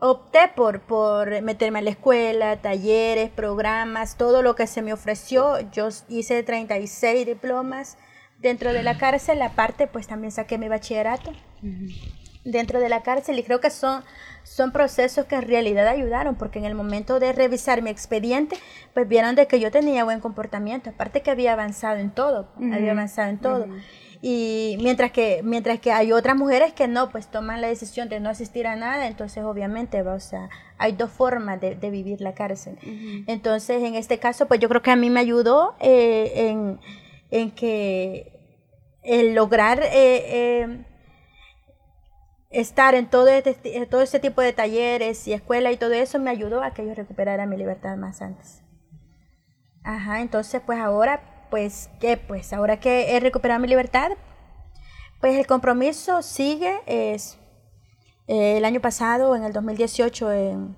opté por, por meterme a la escuela, talleres, programas, todo lo que se me ofreció. Yo hice 36 diplomas. Dentro de la cárcel, aparte pues también saqué mi bachillerato. Dentro de la cárcel y creo que son son procesos que en realidad ayudaron, porque en el momento de revisar mi expediente, pues vieron de que yo tenía buen comportamiento, aparte que había avanzado en todo, había avanzado en todo. Y mientras que, mientras que hay otras mujeres que no, pues toman la decisión de no asistir a nada, entonces obviamente, o sea, hay dos formas de, vivir la cárcel. Entonces, en este caso, pues yo creo que a mí me ayudó eh, en, en, que el lograr... Eh, eh, estar en todo, este, todo ese tipo de talleres y escuela y todo eso me ayudó a que yo recuperara mi libertad más antes. Ajá, entonces pues ahora, pues, ¿qué? Pues ahora que he recuperado mi libertad, pues el compromiso sigue. Es, eh, el año pasado, en el 2018, en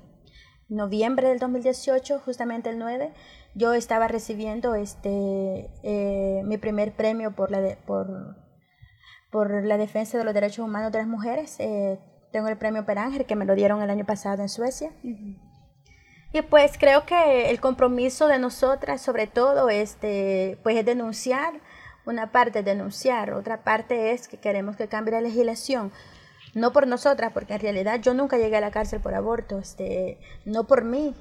noviembre del 2018, justamente el 9, yo estaba recibiendo este, eh, mi primer premio por, la por por la defensa de los derechos humanos de las mujeres. Eh, tengo el premio Peranger que me lo dieron el año pasado en Suecia. Y pues creo que el compromiso de nosotras, sobre todo, este, pues es denunciar. Una parte es denunciar, otra parte es que queremos que cambie la legislación. No por nosotras, porque en realidad yo nunca llegué a la cárcel por aborto, este, no por mí,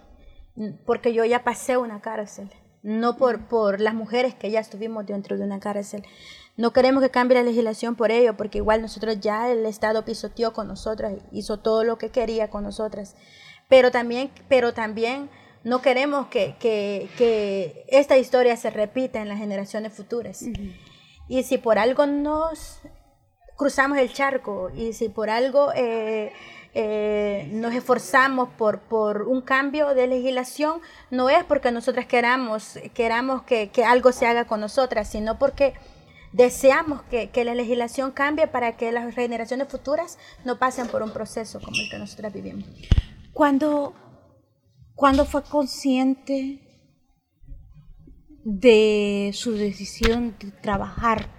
porque yo ya pasé una cárcel, no por, por las mujeres que ya estuvimos dentro de una cárcel. No queremos que cambie la legislación por ello, porque igual nosotros ya el Estado pisoteó con nosotras, hizo todo lo que quería con nosotras. Pero también, pero también no queremos que, que, esta historia se repita en las generaciones futuras. Y si por algo nos cruzamos el charco y si por algo eh, eh, nos esforzamos por, por un cambio de legislación, no es porque nosotras queramos, queramos que, que algo se haga con nosotras, sino porque deseamos que, la legislación cambie para que las generaciones futuras no pasen por un proceso como el que nosotros vivimos. ¿Cuándo, cuando fue consciente de su decisión de trabajar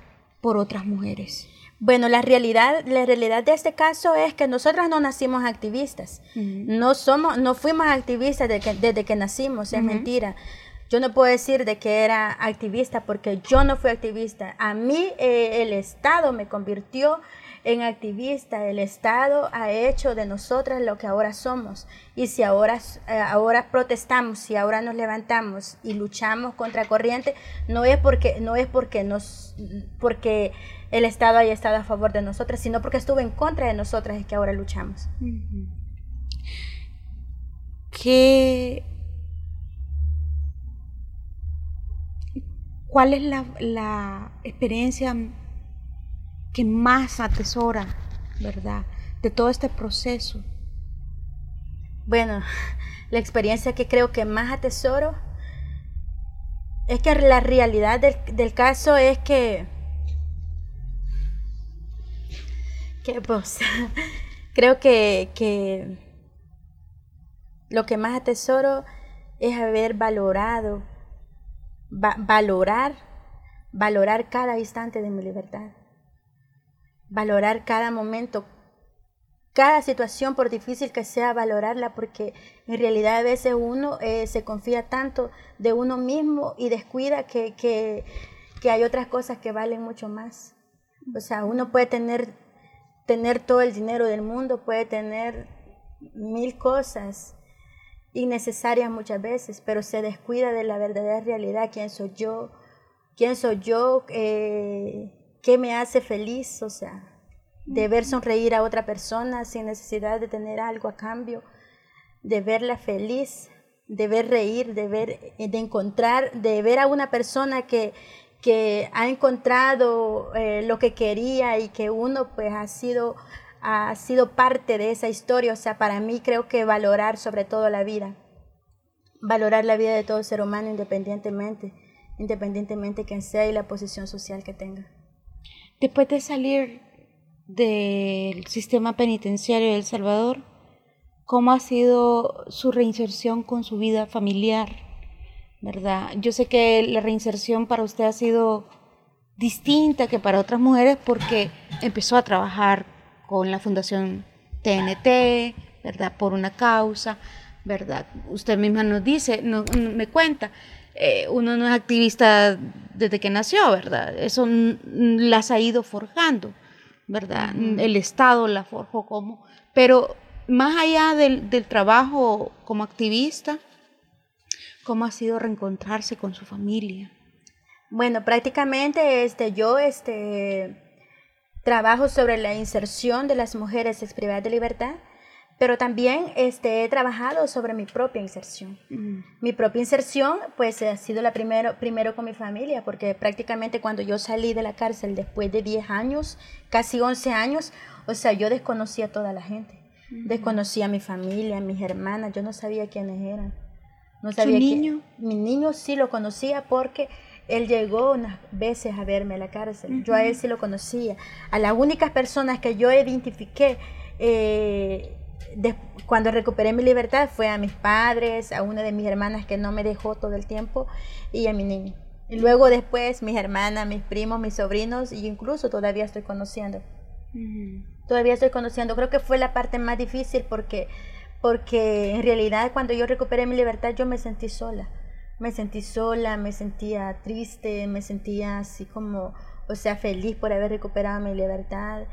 por otras mujeres? Bueno, la realidad, la realidad de este caso es que nosotras no nacimos activistas, no somos, no fuimos activistas desde que, nacimos, es mentira. Yo no puedo decir de que era activista porque yo no fui activista. A mí eh, el Estado me convirtió en activista. El Estado ha hecho de nosotras lo que ahora somos. Y si ahora, eh, ahora protestamos, si ahora nos levantamos y luchamos contra corriente, no es porque, no es porque nos, porque el Estado haya estado a favor de nosotras, sino porque estuvo en contra de nosotras es que ahora luchamos. ¿Qué ¿Cuál es la, experiencia que más atesora, verdad, de todo este proceso? Bueno, [laughs] la experiencia que creo que más atesoro es que la realidad del, caso es que, que pues, [laughs] creo que, que lo que más atesoro es haber valorado valorar, valorar cada instante de mi libertad, valorar cada momento, cada situación, por difícil que sea, valorarla, porque en realidad a veces uno eh, se confía tanto de uno mismo y descuida que, que, hay otras cosas que valen mucho más. O sea, uno puede tener, tener todo el dinero del mundo, puede tener mil cosas, innecesarias muchas veces, pero se descuida de la verdadera realidad, quién soy yo, quién soy yo, eh, qué me hace feliz, o sea, de ver sonreír a otra persona sin necesidad de tener algo a cambio, de verla feliz, de ver reír, de ver, de encontrar, de ver a una persona que, que ha encontrado eh, lo que quería y que uno pues ha sido, ha sido parte de esa historia. O sea, para mí creo que valorar sobre todo la vida, valorar la vida de todo ser humano independientemente, independientemente quien sea y la posición social que tenga. Después de salir del sistema penitenciario de El Salvador, ¿cómo ha sido su reinserción con su vida familiar? ¿Verdad? Yo sé que la reinserción para usted ha sido distinta que para otras mujeres porque empezó a trabajar con la Fundación TNT, ¿verdad? Por una causa, ¿verdad? Usted misma nos dice, no, me cuenta, eh, uno no es activista desde que nació, ¿verdad? Eso las ha ido forjando. ¿verdad? El Estado la forjó como, pero más allá del, del, trabajo como activista, ¿cómo ha sido reencontrarse con su familia? Bueno, prácticamente este, yo este, trabajo sobre la inserción de las mujeres privadas de libertad pero también este, he trabajado sobre mi propia inserción. Mm. Mi propia inserción, pues, ha sido la primero, primero con mi familia, porque prácticamente cuando yo salí de la cárcel después de 10 años, casi 11 años, o sea, yo desconocía a toda la gente. Desconocía a mi familia, a mis hermanas, yo no sabía quiénes eran. No sabía niño? mi niño sí lo conocía porque él llegó unas veces a verme a la cárcel. Yo a él sí lo conocía. A las únicas personas que yo identifiqué eh, cuando recuperé mi libertad fue a mis padres, a una de mis hermanas que no me dejó todo el tiempo y a mi niño. Y luego después mis hermanas, mis primos, mis sobrinos y incluso todavía estoy conociendo. Todavía estoy conociendo. Creo que fue la parte más difícil porque, porque en realidad cuando yo recuperé mi libertad yo me sentí sola. Me sentí sola, me sentía triste, me sentía así como, o sea, feliz por haber recuperado mi libertad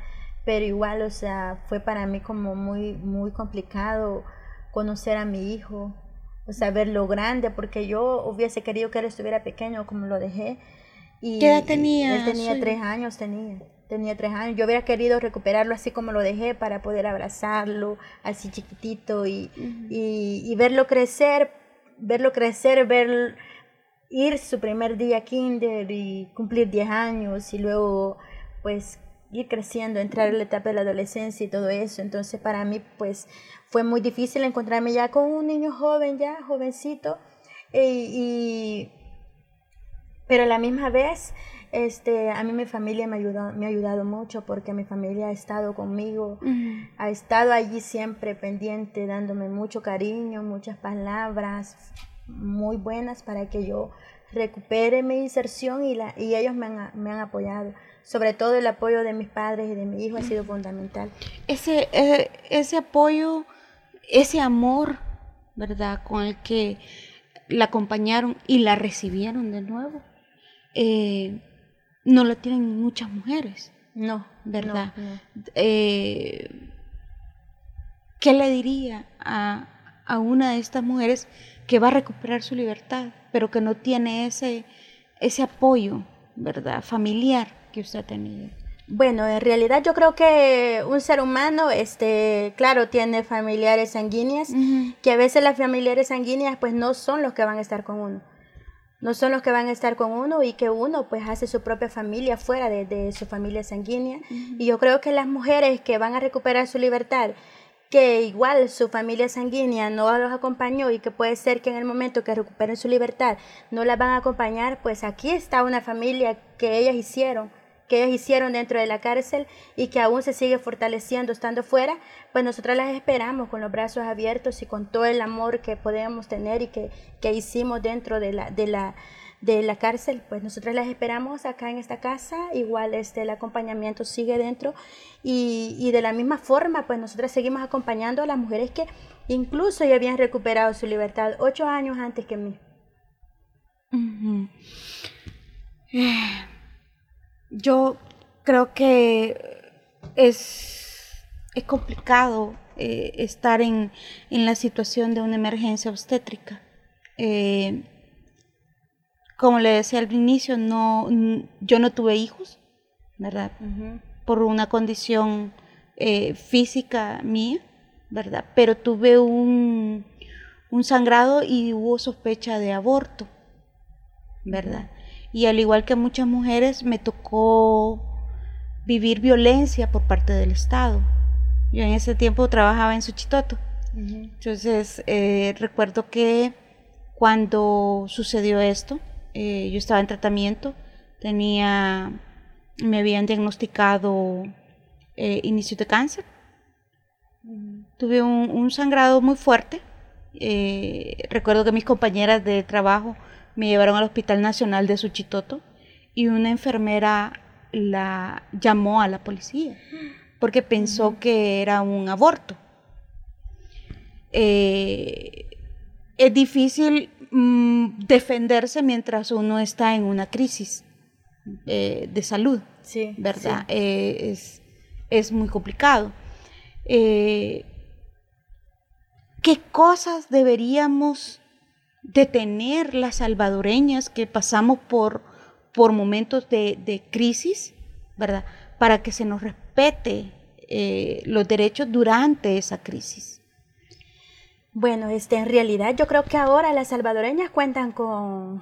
pero igual, o sea, fue para mí como muy, muy complicado conocer a mi hijo, o sea, verlo grande, porque yo hubiese querido que él estuviera pequeño como lo dejé. Y, ¿Qué edad tenía? Él tenía tres años, tenía. Tenía tres años. Yo hubiera querido recuperarlo así como lo dejé para poder abrazarlo, así chiquitito y, y, y verlo crecer, verlo crecer, ver ir su primer día kinder y cumplir 10 años y luego pues ir creciendo, entrar en la etapa de la adolescencia y todo eso. Entonces para mí pues fue muy difícil encontrarme ya con un niño joven, ya jovencito. Y, pero a la misma vez, este, a mí mi familia me, ayudó, me ha ayudado mucho porque mi familia ha estado conmigo, ha estado allí siempre pendiente, dándome mucho cariño, muchas palabras muy buenas para que yo recupere mi inserción y, la, y ellos me han, me han apoyado sobre todo el apoyo de mis padres y de mi hijo ha sido fundamental. Ese, eh, ese, apoyo, ese amor, ¿verdad? Con el que la acompañaron y la recibieron de nuevo, eh, no lo tienen muchas mujeres. No, ¿verdad? Eh, ¿Qué le diría a, a, una de estas mujeres que va a recuperar su libertad, pero que no tiene ese, ese apoyo, ¿verdad? Familiar que usted ha tenido? Bueno, en realidad yo creo que un ser humano, este, claro, tiene familiares sanguíneas, que a veces las familiares sanguíneas pues no son los que van a estar con uno. No son los que van a estar con uno y que uno pues hace su propia familia fuera de, su familia sanguínea. Y yo creo que las mujeres que van a recuperar su libertad, que igual su familia sanguínea no los acompañó y que puede ser que en el momento que recuperen su libertad no las van a acompañar, pues aquí está una familia que ellas hicieron que ellos hicieron dentro de la cárcel y que aún se sigue fortaleciendo estando fuera, pues nosotras las esperamos con los brazos abiertos y con todo el amor que podemos tener y que, que hicimos dentro de la, de la, de la cárcel, pues nosotras las esperamos acá en esta casa, igual este, el acompañamiento sigue dentro y, y de la misma forma, pues nosotras seguimos acompañando a las mujeres que incluso ya habían recuperado su libertad ocho años antes que mí yo creo que es, es complicado eh, estar en, en, la situación de una emergencia obstétrica. Eh, como le decía al inicio, no, yo no tuve hijos, ¿verdad? por una condición eh, física mía, ¿verdad? Pero tuve un, un sangrado y hubo sospecha de aborto, ¿verdad? Y al igual que muchas mujeres, me tocó vivir violencia por parte del Estado. Yo en ese tiempo trabajaba en Suchitoto. Entonces, eh, recuerdo que cuando sucedió esto, eh, yo estaba en tratamiento, tenía, me habían diagnosticado eh, inicio de cáncer. Tuve un, sangrado muy fuerte. recuerdo que mis compañeras de trabajo me llevaron al Hospital Nacional de Suchitoto y una enfermera la llamó a la policía porque pensó que era un aborto. Eh, es difícil mm, defenderse mientras uno está en una crisis eh, de salud, sí, ¿verdad? Eh, es, es, muy complicado. ¿Qué cosas deberíamos detener las salvadoreñas que pasamos por, por momentos de, de crisis, ¿verdad? Para que se nos respete los derechos durante esa crisis. Bueno, este, en realidad yo creo que ahora las salvadoreñas cuentan con,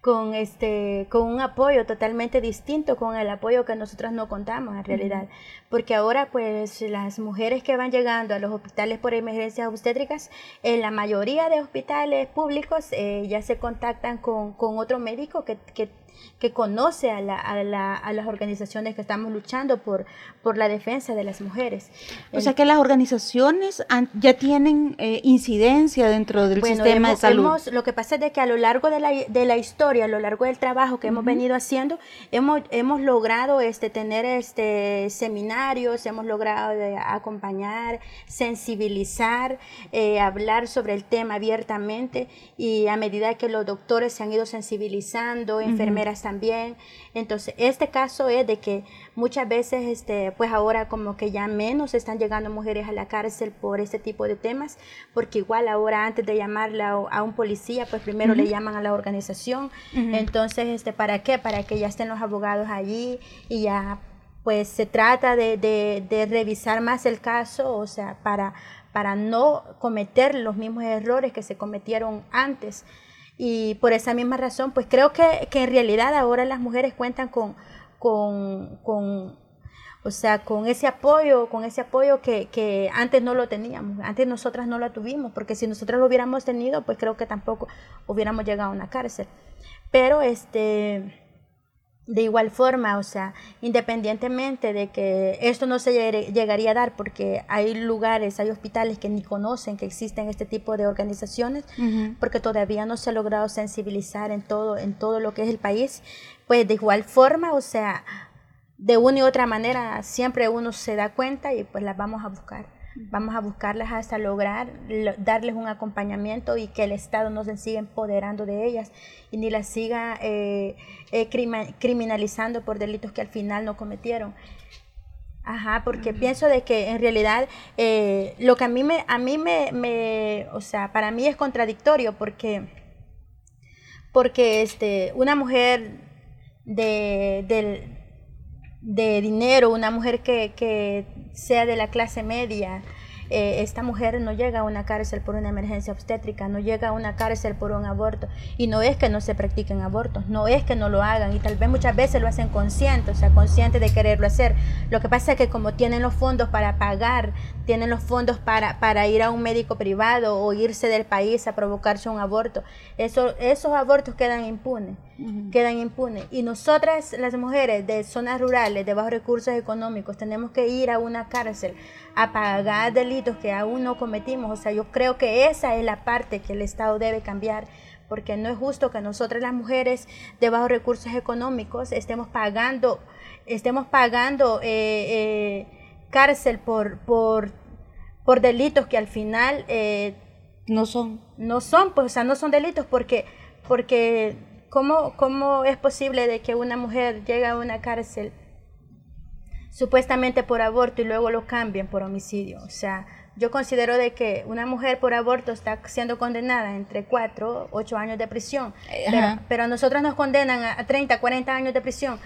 con, este, con un apoyo totalmente distinto con el apoyo que nosotros no contamos en realidad. Porque ahora pues las mujeres que van llegando a los hospitales por emergencias obstétricas, en la mayoría de hospitales públicos eh, ya se contactan con, con otro médico que, que que conoce a, la, a, la, a, las organizaciones que estamos luchando por, por la defensa de las mujeres. O sea que las organizaciones ya tienen eh, incidencia dentro del sistema de salud. lo que pasa es que a lo largo de la, de la historia, a lo largo del trabajo que hemos venido haciendo, hemos, hemos logrado este, tener este, seminarios, hemos logrado de acompañar, sensibilizar, eh, hablar sobre el tema abiertamente y a medida que los doctores se han ido sensibilizando, enfermeras, también. Entonces, este caso es de que muchas veces, este, pues ahora como que ya menos están llegando mujeres a la cárcel por este tipo de temas, porque igual ahora antes de llamarle a, un policía, pues primero le llaman a la organización. Entonces, este, ¿para qué? Para que ya estén los abogados allí y ya pues se trata de, de, revisar más el caso, o sea, para, para no cometer los mismos errores que se cometieron antes. Y por esa misma razón, pues creo que, que en realidad ahora las mujeres cuentan con, con, con, o sea, con ese apoyo, con ese apoyo que, que, antes no lo teníamos, antes nosotras no lo tuvimos, porque si nosotras lo hubiéramos tenido, pues creo que tampoco hubiéramos llegado a una cárcel. Pero este de igual forma, o sea, independientemente de que esto no se llegaría a dar, porque hay lugares, hay hospitales que ni conocen que existen este tipo de organizaciones, porque todavía no se ha logrado sensibilizar en todo, en todo lo que es el país, pues de igual forma, o sea, de una y otra manera siempre uno se da cuenta y pues las vamos a buscar. Vamos a buscarlas hasta lograr darles un acompañamiento y que el Estado no se siga empoderando de ellas y ni las siga eh, eh, criminalizando por delitos que al final no cometieron. Ajá, porque pienso de que en realidad eh, lo que a mí me, a mí me, me, o sea, para mí es contradictorio porque, porque este, una mujer de, del, de dinero, una mujer que, que sea de la clase media, eh, esta mujer no llega a una cárcel por una emergencia obstétrica, no llega a una cárcel por un aborto. Y no es que no se practiquen abortos, no es que no lo hagan. Y tal vez muchas veces lo hacen consciente, o sea, consciente de quererlo hacer. Lo que pasa es que como tienen los fondos para pagar, tienen los fondos para, para ir a un médico privado o irse del país a provocarse un aborto, eso, esos abortos quedan impunes quedan impunes. Y nosotras, las mujeres de zonas rurales, de bajos recursos económicos, tenemos que ir a una cárcel a pagar delitos que aún no cometimos. O sea, yo creo que esa es la parte que el Estado debe cambiar porque no es justo que nosotras las mujeres de bajos recursos económicos estemos pagando, estemos pagando eh, eh, cárcel por, por, por delitos que al final eh, no son. No son, pues, o sea, no son delitos porque, porque ¿cómo, ¿cómo es posible de que una mujer llegue a una cárcel supuestamente por aborto y luego lo cambien por homicidio? O sea, yo considero de que una mujer por aborto está siendo condenada entre 4, 8 años de prisión, pero, pero, a nosotros nos condenan a 30, 40 años de prisión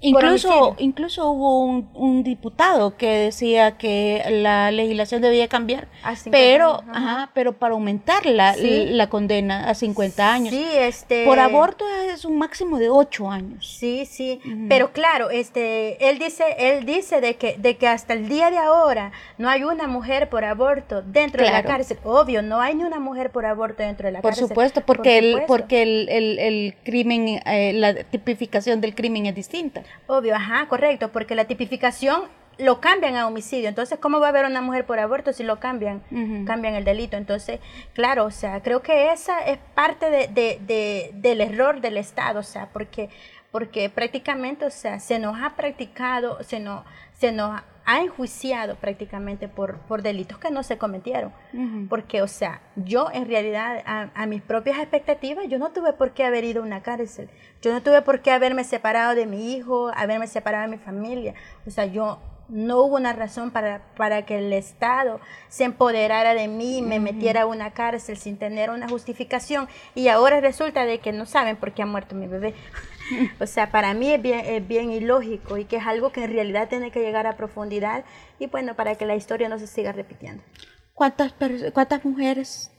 Incluso, incluso hubo un, un, diputado que decía que la legislación debía cambiar, pero, ajá. pero para aumentar la, la, condena a 50 años. Sí, este... Por aborto es un máximo de 8 años. Sí, sí, pero claro, este, él dice, él dice de que, de que hasta el día de ahora no hay una mujer por aborto dentro de la cárcel. Obvio, no hay ni una mujer por aborto dentro de la por cárcel. Supuesto, porque por supuesto, porque el, el, el crimen, eh, la tipificación del crimen es distinta. Obvio, ajá, correcto, porque la tipificación lo cambian a homicidio. Entonces, ¿cómo va a haber una mujer por aborto si lo cambian? Cambian el delito. Entonces, claro, o sea, creo que esa es parte de, de, del error del Estado, o sea, porque, porque prácticamente, o sea, se nos ha practicado, se nos, se nos ha enjuiciado prácticamente por, por delitos que no se cometieron. Porque, o sea, yo en realidad, a, mis propias expectativas, yo no tuve por qué haber ido a una cárcel. Yo no tuve por qué haberme separado de mi hijo, haberme separado de mi familia. O sea, yo no hubo una razón para, para que el Estado se empoderara de mí y me metiera a una cárcel sin tener una justificación. Y ahora resulta de que no saben por qué ha muerto mi bebé. [laughs] O sea, para mí es bien, bien ilógico y que es algo que en realidad tiene que llegar a profundidad y bueno, para que la historia no se siga repitiendo. ¿Cuántas, cuántas mujeres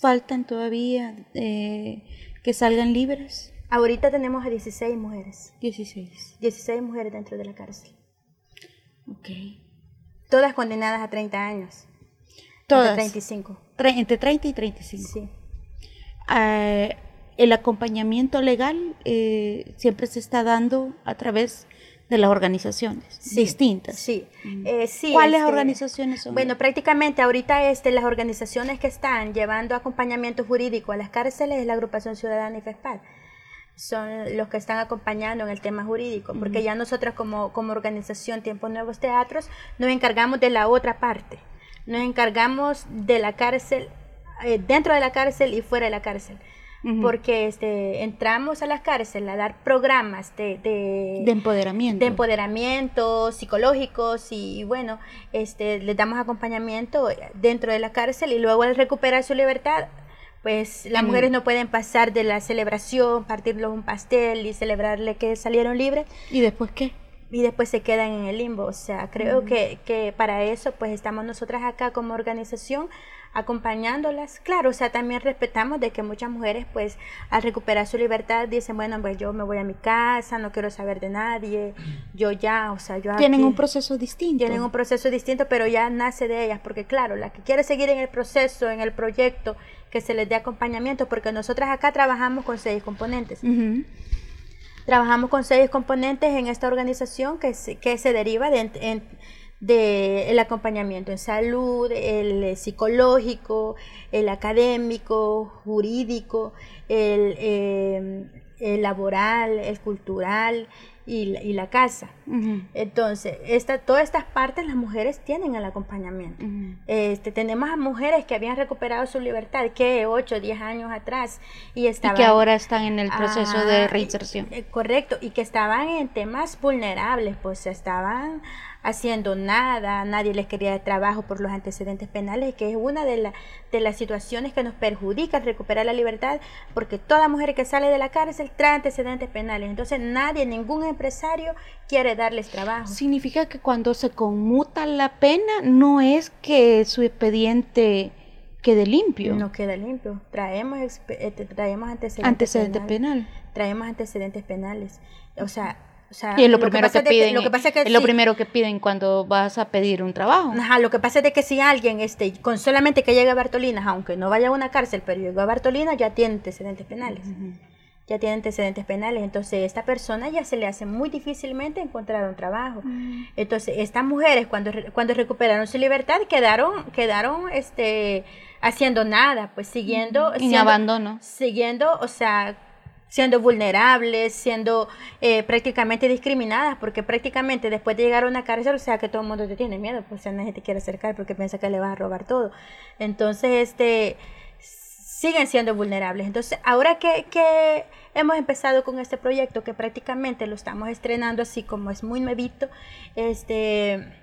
faltan todavía eh, que salgan libres? Ahorita tenemos a 16 mujeres. 16. 16 mujeres dentro de la cárcel. Ok. Todas condenadas a 30 años. Todas. Entre 35. entre 30 y 35. Sí. Uh, el acompañamiento legal eh, siempre se está dando a través de las organizaciones distintas. Sí, eh, sí. ¿Cuáles este, organizaciones son? Bueno, prácticamente ahorita este, las organizaciones que están llevando acompañamiento jurídico a las cárceles es la agrupación ciudadana y FESPAD. Son los que están acompañando en el tema jurídico, porque ya nosotros como, como organización Tiempo Nuevos Teatros nos encargamos de la otra parte. Nos encargamos de la cárcel, eh, dentro de la cárcel y fuera de la cárcel porque este, entramos a las cárceles a dar programas de, de, empoderamiento. De empoderamiento psicológicos y, bueno, este, les damos acompañamiento dentro de la cárcel y luego al recuperar su libertad, pues las mujeres no pueden pasar de la celebración, partirle un pastel y celebrarle que salieron libres. ¿Y después qué? y después se quedan en el limbo. O sea, creo que, que, para eso pues estamos nosotras acá como organización acompañándolas. Claro, o sea, también respetamos de que muchas mujeres, pues, al recuperar su libertad, dicen, bueno, pues yo me voy a mi casa, no quiero saber de nadie, yo ya, o sea, yo... Tienen un proceso distinto. Tienen un proceso distinto, pero ya nace de ellas, porque claro, la que quiere seguir en el proceso, en el proyecto, que se les dé acompañamiento, porque nosotras acá trabajamos con seis componentes. Trabajamos con seis componentes en esta organización que se, que se deriva de... En, del acompañamiento en salud, el psicológico, el académico, jurídico, el, em, el laboral, el cultural y y la casa. Entonces, esta, todas estas partes las mujeres tienen el acompañamiento. este, tenemos a mujeres que habían recuperado su libertad, que 8 o 10 años atrás, y, estaban, y que ahora están en el proceso de reinserción. Eh, correcto, y que estaban en temas vulnerables, pues estaban haciendo nada, nadie les quería trabajo por los antecedentes penales, que es una de, de las situaciones que nos perjudica recuperar la libertad, porque toda mujer que sale de la cárcel trae antecedentes penales. Entonces nadie, ningún empresario quiere darles trabajo. Significa que cuando se conmuta la pena no es que su expediente quede limpio. No queda limpio. Traemos, eh, traemos antecedentes, antecedentes penales. Traemos antecedentes penales. O sea, y es lo, primero que, piden. lo que pasa es, lo primero que piden cuando vas a pedir un trabajo. Ajá, lo que pasa es de que si alguien, este, con solamente que llegue a Bartolinas, aunque no vaya a una cárcel, pero llegó a Bartolinas, ya tiene antecedentes penales. Ya tiene antecedentes penales. Entonces, esta persona ya se le hace muy difícilmente encontrar un trabajo. Entonces, estas mujeres, cuando, cuando recuperaron su libertad, quedaron, quedaron, este, haciendo nada, pues siguiendo. En abandono. Siguiendo, o sea, siendo vulnerables, siendo eh, prácticamente discriminadas, porque prácticamente después de llegar a una cárcel, o sea, que todo el mundo te tiene miedo, pues a nadie te quiere acercar porque piensa que le vas a robar todo. Entonces, este, siguen siendo vulnerables. Entonces, ahora que, que hemos empezado con este proyecto, que prácticamente lo estamos estrenando así como es muy nuevito, este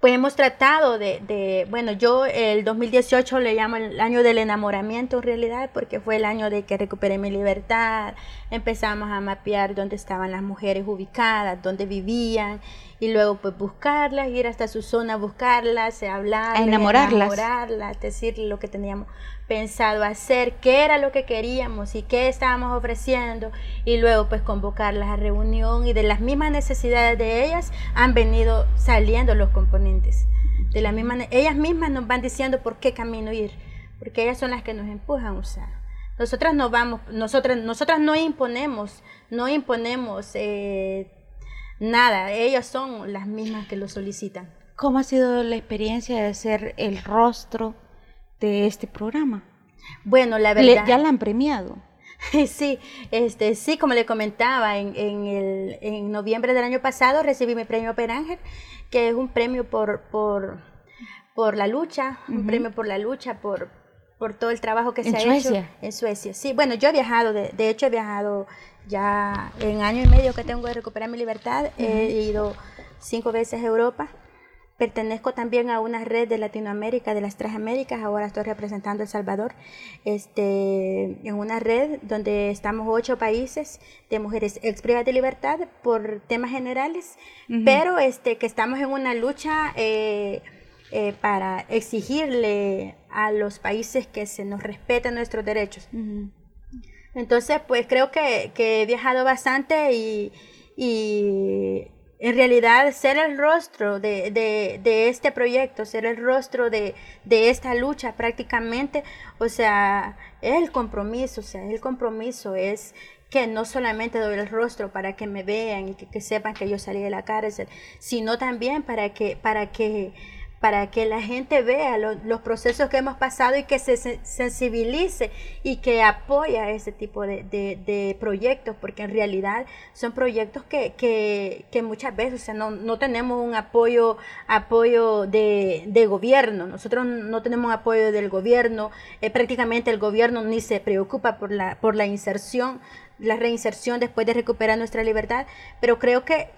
pues hemos tratado de, bueno, yo el 2018 le llamo el año del enamoramiento en realidad, porque fue el año de que recuperé mi libertad, empezamos a mapear dónde estaban las mujeres ubicadas, dónde vivían, y luego pues buscarlas, ir hasta su zona, buscarlas, hablar, enamorarlas, enamorarlas decir lo que teníamos pensado hacer, qué era lo que queríamos y qué estábamos ofreciendo y luego pues convocarlas a reunión y de las mismas necesidades de ellas han venido saliendo los componentes. De la misma, ellas mismas nos van diciendo por qué camino ir, porque ellas son las que nos empujan a usar. Nosotras no vamos, nosotras, nosotras no imponemos, no imponemos eh, nada, ellas son las mismas que lo solicitan. ¿Cómo ha sido la experiencia de ser el rostro de este programa? Bueno, la verdad. ya la han premiado. [laughs] Sí, este, sí, como le comentaba, en, en, el, en noviembre del año pasado recibí mi premio Perángel, que es un premio por, por, por la lucha, un premio por la lucha, por, por todo el trabajo que se ha hecho en Suecia. Sí, bueno, yo he viajado, de, de, hecho he viajado ya en año y medio que tengo de recuperar mi libertad, he ido cinco veces a Europa Pertenezco también a una red de Latinoamérica, de las tres Américas, ahora estoy representando El Salvador, este, en una red donde estamos ocho países de mujeres ex de libertad por temas generales, pero este, que estamos en una lucha eh, eh, para exigirle a los países que se nos respeten nuestros derechos. Entonces, pues creo que, que, he viajado bastante y, y en realidad ser el rostro de, de, este proyecto, ser el rostro de, esta lucha prácticamente, o sea, el compromiso, o sea, el compromiso es que no solamente doy el rostro para que me vean y que, que sepan que yo salí de la cárcel, sino también para que, para que para que la gente vea los procesos que hemos pasado y que se sensibilice y que apoya ese tipo de, proyectos, porque en realidad son proyectos que, que, muchas veces no, no, tenemos un apoyo, apoyo de, gobierno, nosotros no tenemos apoyo del gobierno, eh, prácticamente el gobierno ni se preocupa por la, por la inserción, la reinserción después de recuperar nuestra libertad, pero creo que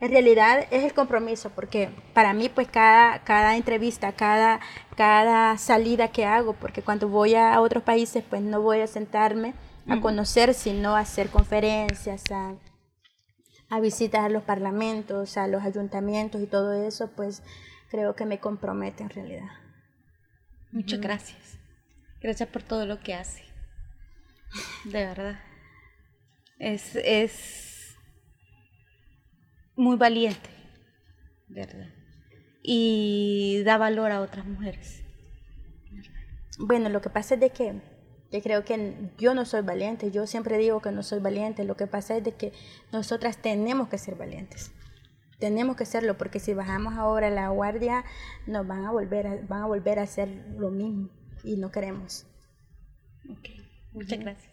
en realidad es el compromiso, porque para mí pues cada, cada entrevista, cada, cada salida que hago, porque cuando voy a otros países pues no voy a sentarme a conocer, sino a hacer conferencias, a, a visitas a los parlamentos, a los ayuntamientos y todo eso, pues creo que me compromete en realidad. Muchas gracias. Gracias por todo lo que hace. De verdad. Es, es muy valiente, ¿verdad? Y da valor a otras mujeres. Bueno, lo que pasa es de que yo creo que yo no soy valiente, yo siempre digo que no soy valiente, lo que pasa es de que nosotras tenemos que ser valientes. Tenemos que serlo porque si bajamos ahora la guardia nos van a volver a, van a volver a hacer lo mismo y no queremos. Muchas gracias.